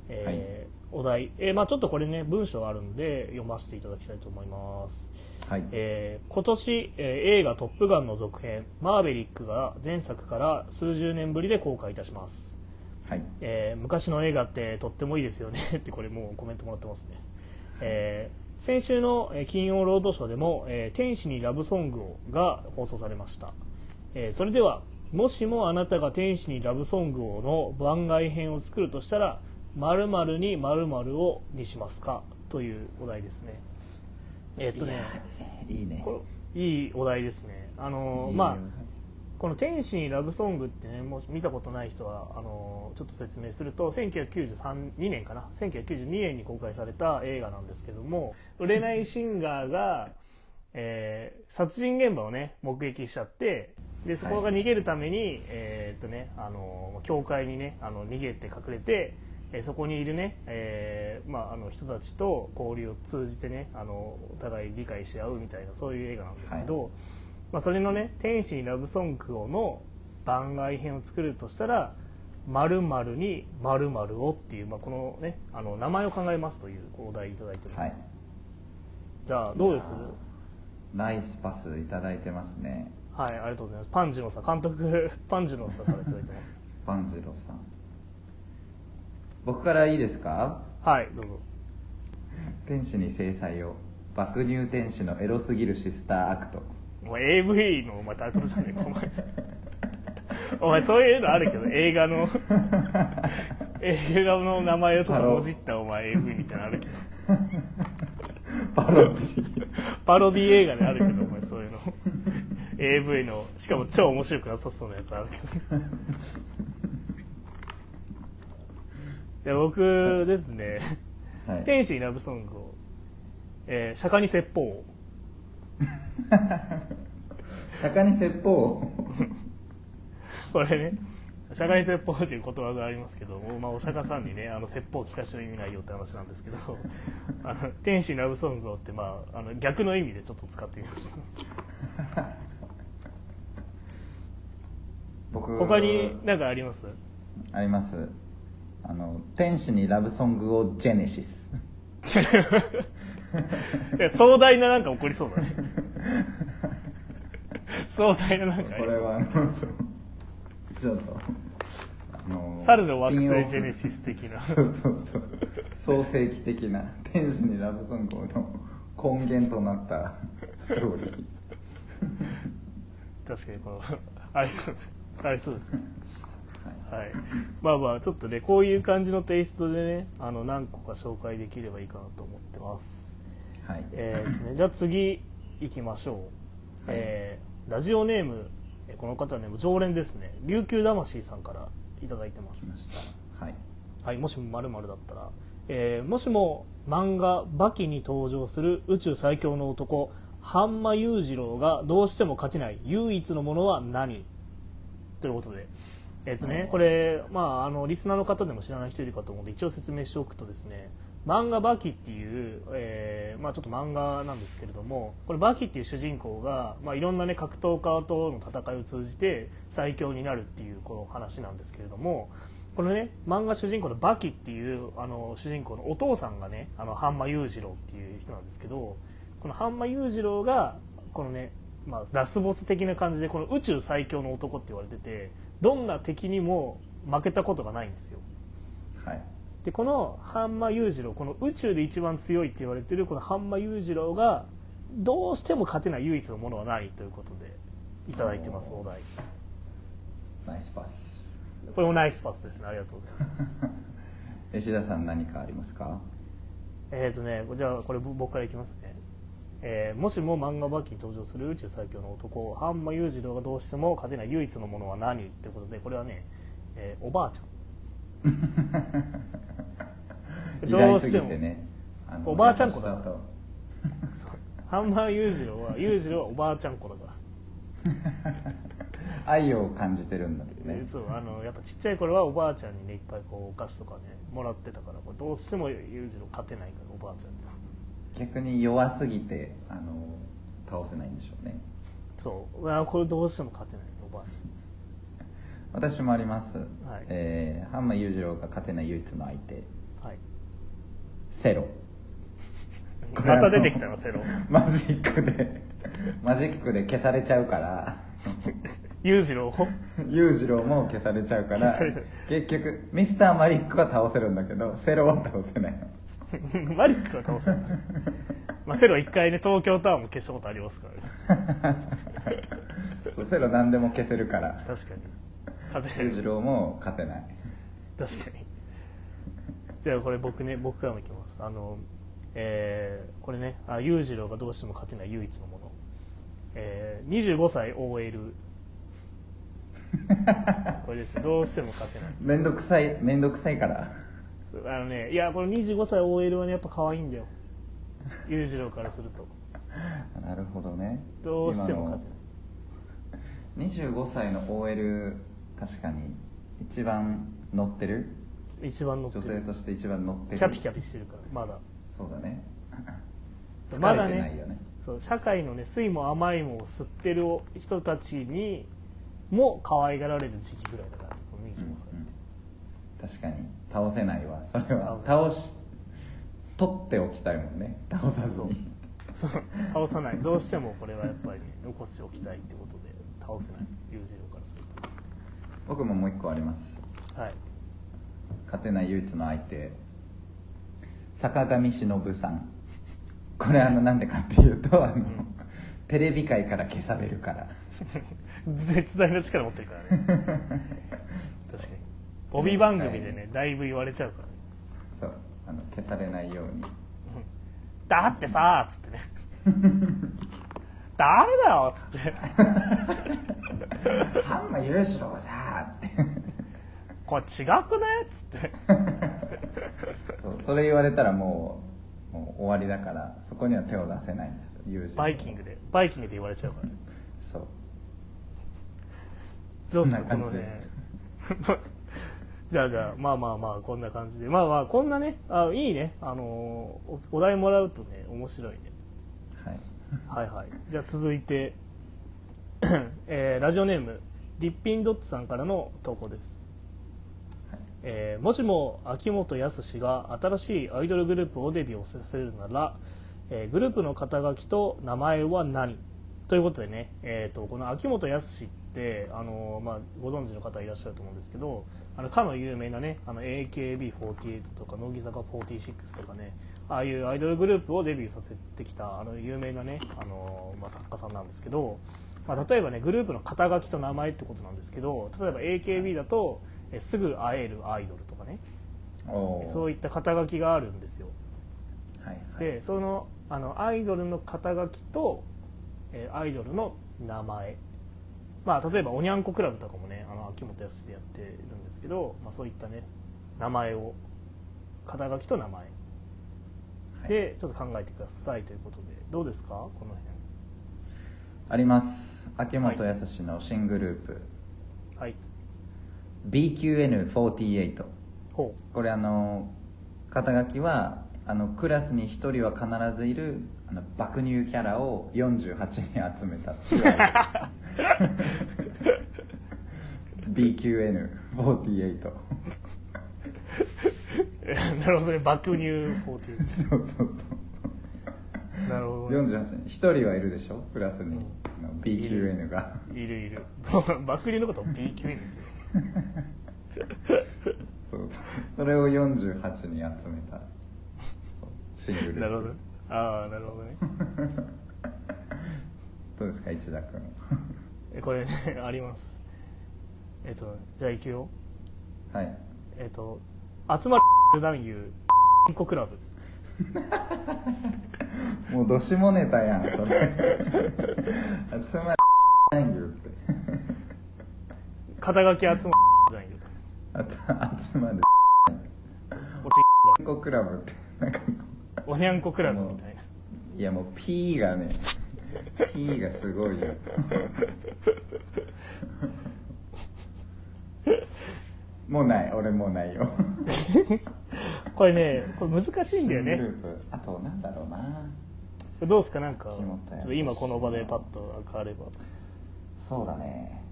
えーお題、えーまあ、ちょっとこれね文章があるので読ませていただきたいと思います。はい。えー今年、えー映画「トップガン」の続編「マーヴェリック」が前作から数十年ぶりで公開いたします、はい。えー昔の映画ってとってもいいですよね。ってこれもうコメントもらってますね、えー先週のえー金曜ロードショーでも「えー天使にラブソングを」が放送されました、えーそれではもしもあなたが天使にラブソングをの番外編を作るとしたら〇〇に〇〇をにしますかというお題ですね。えーっとねいやいいね。これいいお題ですね。あのまあこの「天使にラブソング」ってねもし見たことない人はあのちょっと説明すると1993 2年かな。1992年に公開された映画なんですけども売れないシンガーが、えー殺人現場をね目撃しちゃってでそこが逃げるために、えーっとねあの教会にねあの逃げて隠れてえーそこにいるね、えーまあ、あの人たちと交流を通じてねあのお互い理解し合うみたいなそういう映画なんですけど、まあ、それのね「天使にラブソングを」の番外編を作るとしたら「〇〇に〇〇を」っていう、まあ、このねあの名前を考えますというお題いただいております、はい。じゃあどうです？ナイスパスいただいてますね。はいありがとうございます。パンジュノさん監督 パンジュノさんからいただいてます。万次郎さん僕からいいですか？はいどうぞ。天使に制裁を。爆乳天使のエロすぎるシスターアクト。お前 AV のお前タイトルじゃね。えかお前。お前そういうのあるけど映画の。映画の名前をちょっともじったお前 AV みたいなのあるけど。パロディパロディ映画であるけどお前そういうの。AV のしかも超面白くなさそうなやつあるけどじゃあ僕ですねはい。天使にラブソングを、えー釈迦に説法を。釈迦に説法を？これね釈迦に説法と いう言葉がありますけども、まあ、お釈迦さんにねあの説法を聞かせての意味ないよって話なんですけどあの天使にラブソングをって、まあ、あの逆の意味でちょっと使ってみました。僕他に何かあります？ありますあの天使にラブソングをジェネシス。壮大ななんか起こりそうだね。壮大ななんかあこれりそう。はあのちょっとあの猿の惑星ジェネシス的な。そうそうそう。創世記的な天使にラブソングの根源となったストーリー。確かにこのありそうです。ありそうです。ねはい、まあまあちょっとねこういう感じのテイストでねあの何個か紹介できればいいかなと思ってます。はい、えーとね、じゃあ次行きましょう、えーラジオネームえーこの方ね常連ですね。琉球魂さんからいただいてます。はい。はい、もしも〇〇だったら、えーもしも漫画「バキ」に登場する宇宙最強の男半間裕次郎がどうしても勝てない唯一のものは何？ということで、えっとね、これ、まあ、あのリスナーの方でも知らない人いるかと思うので一応説明しておくとですね漫画「バキ」っていう、えーまあ、ちょっと漫画なんですけれどもこれバキっていう主人公が、まあ、いろんな、ね、格闘家との戦いを通じて最強になるっていうこの話なんですけれども、このね漫画主人公のバキっていうあの主人公のお父さんがねあの半間裕次郎っていう人なんですけどこの半間裕次郎がこのね、まあ、ラスボス的な感じでこの宇宙最強の男って言われててどんな敵にも負けたことがないんですよ。はい。でこの半間裕次郎この宇宙で一番強いって言われてるこの半間裕次郎がどうしても勝てない唯一のものは何ということでいただいてますお題。ナイスパス。これもナイスパスですね。ありがとうございます。石田さん何かありますか？えっ、とねじゃあこれ僕からいきますね、えーもしも漫画バッキに登場する宇宙最強の男半間裕次郎がどうしても勝てない唯一のものは何ってことでこれはね、えーおばあちゃん。どうしても。ね。おばあちゃん子だ優しさと。そう。半間裕次郎は裕次郎はおばあちゃん子だから。愛を感じてるんだけどね。でそう。あのやっぱちっちゃい頃はおばあちゃんにねいっぱいこうお菓子とかねもらってたからこれどうしても裕次郎勝てないからおばあちゃんに逆に弱すぎてあの倒せないんでしょうね。そう。あこれどうしても勝てないおばあち 私もあります、はい。えー、半間裕次郎が勝てない唯一の相手。ゃんはい。セロ。また出てきたのセロ。マジックで。マジックで消されちゃうから。裕次郎を？裕次郎も消されちゃうから。結局ミスターマリックは倒せるんだけどセロは倒せないの マリックは倒せないまあセロは一回ね東京タワーも消したことありますからね。セロ何でも消せるから。確かに。勝てない。裕次郎も勝てない。確かに。じゃあこれ僕ね僕からもいきます。あのえーこれねあ裕次郎がどうしても勝てない唯一のもの、えー、25歳 OL これですねどうしても勝てない。めんどくさいめんどくさいからあのねいやこの25歳 OL はねやっぱ可愛いんだよ。裕次郎からすると。なるほどね。どうしても勝てない。今の25歳の OL 確かに一番乗ってる？一番乗ってる。女性として一番乗ってる。キャピキャピしてるからまだ。そうだね。そうまだね。そう社会のね酸いも甘いもを吸ってる人たちにも可愛がられる時期ぐらいだからこの25うん歳。って、確かに倒せないわ。それは。倒倒し取っておきたいもんね。倒さず。に。そう。倒さない。どうしてもこれはやっぱり、ね、残しておきたいってことで倒せない。裕次郎からする僕ももう一個あります。とはい。勝てない唯一の相手。坂上忍さん。これあのなんでかっていうとあの、テレビ界から消されるから。絶大な力持ってるからね。確かに帯番組でねだいぶ言われちゃうから。ねそう。あの消されないように。だってさーっつってね。誰だよっつって。ハンマ裕次郎がさーってこれ違くねっつって。そうそれ言われたらもうもう終わりだからそこには手を出せないんですよ。バイキングで。バイキングで言われちゃうからね。そう。どうすかこのねじゃあじゃあまあまあまあこんな感じで。まあまあこんなねあいいね。あのおお題もらうとね面白いね。はい。はいはい。じゃあ続いて、えーラジオネームリッピンドッツさんからの投稿です、はい。えーもしも秋元康が新しいアイドルグループをデビューさせるなら、えーグループの肩書きと名前は何？ということでね、えー、とこの秋元康ってあの、まあ、ご存知の方いらっしゃると思うんですけどあのかの有名なねあの AKB48 とか乃木坂46とかねああいうアイドルグループをデビューさせてきたあの有名なねあの、まあ、作家さんなんですけど、まあ、例えばねグループの肩書きと名前ってことなんですけど例えば AKB だと「えすぐ会えるアイドル」とかねそういった肩書きがあるんですよ。はいはい。でそのあのアイドルの肩書きと、えーアイドルの名前まあ例えばおにゃんこクラブとかもねあの秋元康でやってるんですけど、まあ、そういったね名前を肩書きと名前。はい。でちょっと考えてくださいということで。どうですか？このあります。秋元康の新グループ、辺はい。BQN48 ほこれあの肩書きはあのクラスに1人は必ずいるあの爆乳キャラを48人集めたっていう。アイドル BQN48 なるほどね。爆乳40そうそうそうなるほど、ね、48人。1人はいるでしょ？クラスに、うん BQN が。いるいる。爆乳のことを BQ にって。そうそう。それを48人集めた。シングル。なるほど。ねああなるほどね。どうですか市田君。えこれね あります。えっとじゃあ行くよ。はい。えっと集まる男優インコクラブ。もうどしもネタやんそれ。集まり言うて。肩書き集まる男優。あと集まるおちんこクラブってなんかおにゃんこクラブみたいな。いやもう P がね P がすごいよ。もうない俺もうないよ。これねこれ難しいんだよね。グループ。あとなんだろうな。どうすか？なんかちょっと今この場でパッと変われば。そうだね。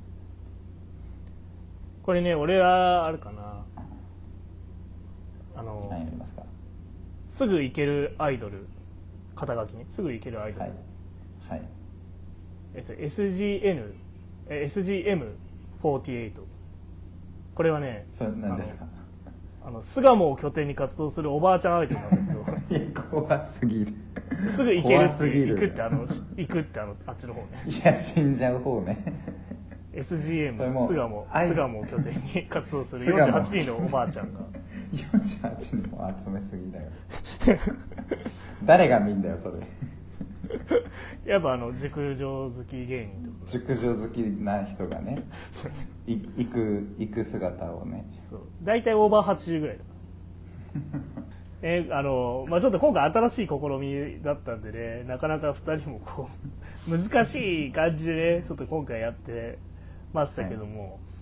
これね俺はあるかな。あの、何やりますか？すぐ行けるアイドル肩書きね。すぐ行けるアイドル、はい。はい。えっと、SGN え SGM48 これはねそれ何ですか。あの巣鴨を拠点に活動するおばあちゃんアイドルなんだけいや怖すぎる。どすぐ行けるって行くってあの行くってあのあっちの方ね。いや死んじゃう方ね。SGM 巣鴨巣鴨を拠点に活動する巣鴨。48人のおばあちゃんが48人も集めすぎだよ。誰が見んだよそれ。やっぱあの熟女好き芸人とか熟女好きな人がね行く行く姿をね。そう。大体オーバー80ぐらいだから。えあのまあ、ちょっと今回新しい試みだったんでねなかなか2人もこう難しい感じでねちょっと今回やってましたけども、はい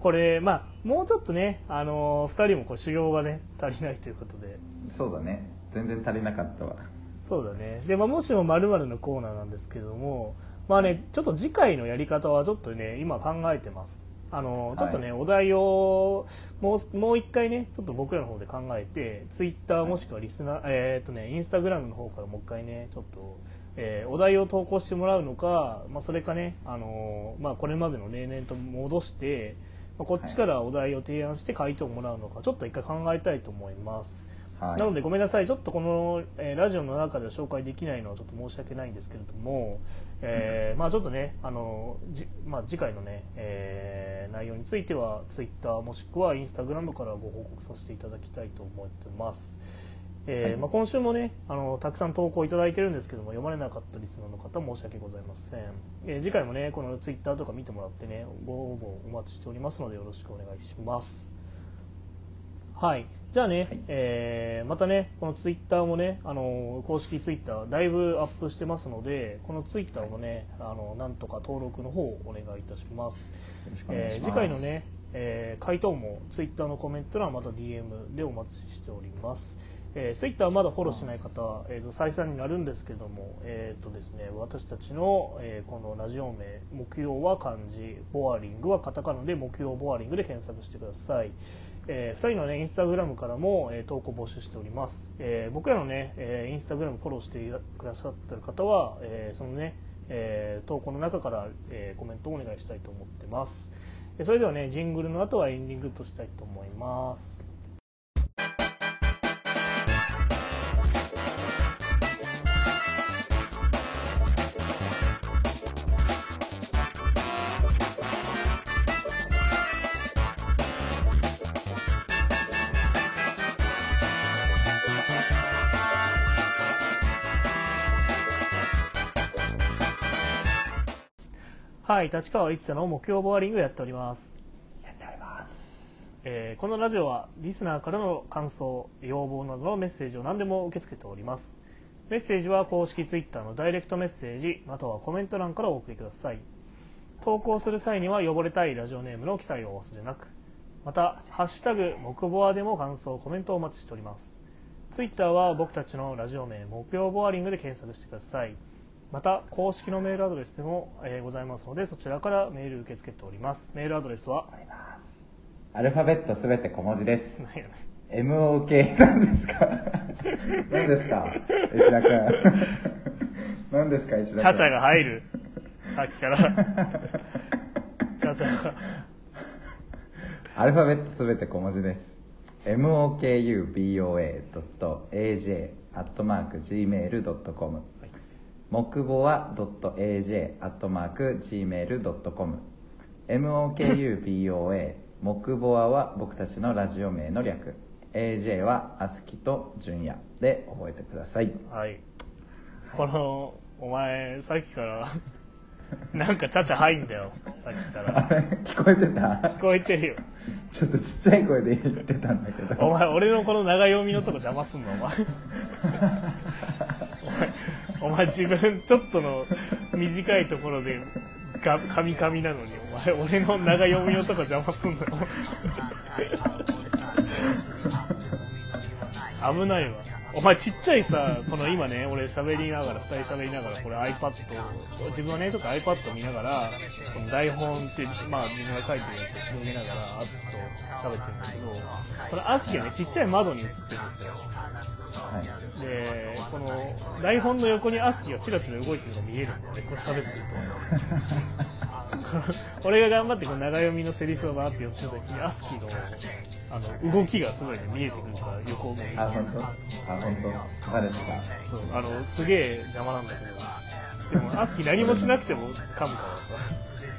これまあもうちょっとねあの2人もこう修行がね足りないということで。そうだね。全然足りなかったわ。そうだね。で、まあ、もしも〇〇のコーナーなんですけどもまあねちょっと次回のやり方はちょっとね今考えてます。あのちょっとね、お題をもうもう一回ねちょっと僕らの方で考えてツイッターもしくはリスナー、えーっとねインスタグラムの方からもう一回ねちょっと、えーお題を投稿してもらうのか、まあ、それかねあの、まあ、これまでの例年と戻して、まあ、こっちからお題を提案して回答をもらうのかちょっと一回考えたいと思います。はい。なのでごめんなさいちょっとこの、えーラジオの中では紹介できないのはちょっと申し訳ないんですけれども、えーまあ、ちょっとねあのじ、まあ、次回のね、えー内容についてはツイッターもしくはインスタグラムからご報告させていただきたいと思ってます、えーはい。まあ、今週もねあのたくさん投稿いただいてるんですけども読まれなかったリスナーの方申し訳ございません、えー次回もねこのツイッターとか見てもらってねご応募お待ちしておりますのでよろしくお願いします。はい、じゃあね、はい。えーまたね、このツイッターもね、あの公式ツイッター、だいぶアップしてますので、このツイッターもね、あのなんとか登録の方をお願いいたします。しえー次回のね、えー回答もツイッターのコメント欄また DM でお待ちしております。えー、ツイッターまだフォローしない方は、えー、と再三になるんですけども、えーとですね、私たちの、えーこのラジオ名木曜は漢字ボアリングはカタカナで木曜ボアリングで検索してください、え2人の、ね、インスタグラムからも、えー投稿募集しております、えー僕らのね、えーインスタグラムフォローしてくださってる方は、えーそのね、えー投稿の中から、えーコメントをお願いしたいと思ってます。えーそれではねジングルの後はエンディングとしたいと思います。はい立川一太の目標ボアリングやっております。やっております。えーこのラジオはリスナーからの感想要望などのメッセージを何でも受け付けております。メッセージは公式ツイッターのダイレクトメッセージまたはコメント欄からお送りください。投稿する際には呼ばれたいラジオネームの記載をお忘れなく。また「ハッシュタグ木ボア」でも感想コメントをお待ちしております。ツイッターは僕たちのラジオ名木曜ボアリングで検索してくださいまた公式のメールアドレスでも、えーございますのでそちらからメール受け付けております。メールアドレスは？アルファベットすべて小文字です。MOK なんですか？何ですか？石田君。何ですか石田君？チャチャが入る。さっきから。チャチャが。アルファベットすべて小文字です。mokuboa.aj.gmail.com 木ぼわ .aj.gmail.com mokuboa 木ぼわは僕たちのラジオ名の略。AJ はあすきと純也で覚えてください。はい。このお前さっきからなんかチャチャ入んだよ。さっきか あられ？聞こえてた？聞こえてるよ。ちょっとちっちゃい声で言ってたんだけど。お前俺のこの長読みのとこ邪魔すんの？お前お前 お前自分ちょっとの短いところでがカミカミなのにお前俺の長読みのとか邪魔すんの？危ないわお前ちっちゃいさこの今ね俺喋りながら2人喋りながらこれ iPad 自分はねちょっと iPad 見ながらこの台本ってまあ自分が書いてるやつを広げながらアスキと喋ってるんだけどこのアスキはねちっちゃい窓に映ってるんですよ。はい。でこの台本の横にアスキがチラチラ動いてるのが見えるんだよね。これ喋ってると 俺が頑張ってこの長読みのセリフをバーって読んでた時にアスキのあの動きがすごいね見えてくるから横を向いてあ本当？あ本当？バレてたそうあのすげえ邪魔なんだけど。でもアスキ何もしなくても噛むからさ。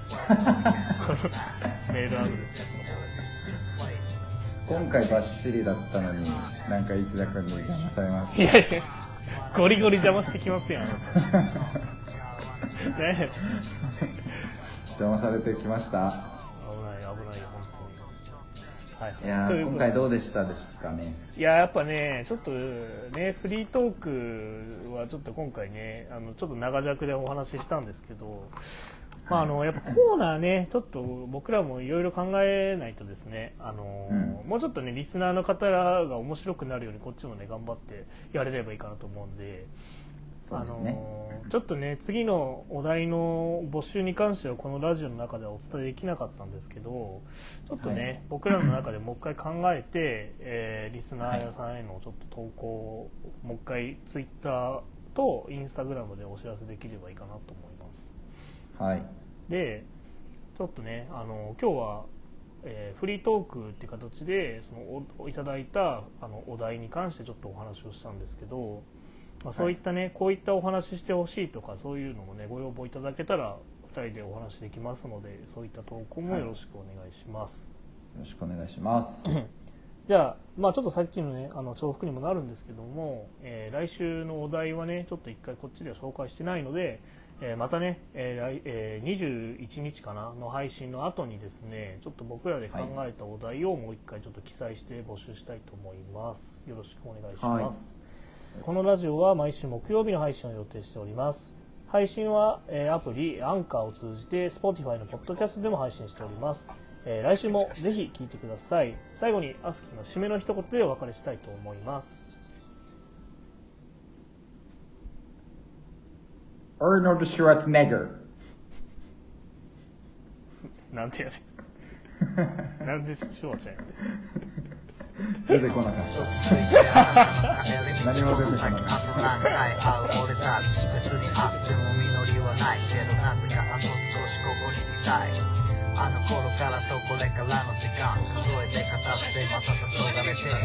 このメールアドレス。今回バッチリだったのになんか石田君に邪魔されましいやいやゴリゴリ邪魔してきますやん。ねた邪魔されてきました危ない危ないよ本当に。はい。いやという今回どうでしたですかね？いややっぱねちょっとねフリートークはちょっと今回ねあのちょっと長尺でお話ししたんですけど、まあ、あのやっぱコーナーねちょっと僕らもいろいろ考えないとですねあの、うん。もうちょっとねリスナーの方が面白くなるようにこっちもね頑張ってやれればいいかなと思うんで。あそうですね。のちょっとね次のお題の募集に関してはこのラジオの中ではお伝えできなかったんですけどちょっとね、はい。僕らの中でもう一回考えて、えーリスナーさんへのちょっと投稿をもう一回ツイッターとインスタグラムでお知らせできればいいかなと思います。はい。でちょっとねあの今日は、えーフリートークっていう形でそのおおいただいたあのお題に関してちょっとお話をしたんですけど、まあ、そういったね、こういったお話ししてほしいとかそういうのもねご要望いただけたら2人でお話できますのでそういった投稿もよろしくお願いします、よろしくお願いします。じゃあ、まあ、ちょっとさっきのねあの重複にもなるんですけども、えー来週のお題はねちょっと一回こっちでは紹介してないので、えーまたね、えー来えー21日かなの配信の後にですねちょっと僕らで考えたお題をもう一回ちょっと記載して募集したいと思います。よろしくお願いします、このラジオは毎週木曜日の配信を予定しております。配信は、えーアプリアンカーを通じて Spotify のポッドキャストでも配信しております、えー来週もぜひ聞いてください。最後にアスキーの締めの一言でお別れしたいと思います。Arnold Schwarzenegger なんてやねん。なんでしょうちゃん出てこなかった。何も出てこなかった。俺たち別にあっても実りはないけどなぜかあと少しここにいたいあの頃からとこれからの時間数えて語ってまた誘われていつ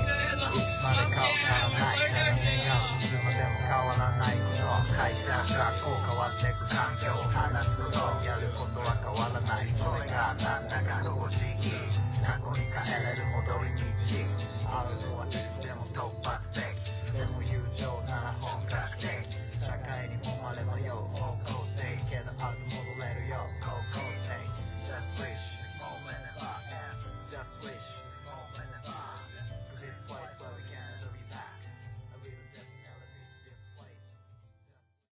まで変わらないただ願ういつまでも変わらないこと会社学校変わってく環境話すことやることは変わらないそれがなんだか心地い過去に帰れる戻り道あるのはいつでも突発的でも友情なら本格的社会にもまれ迷う。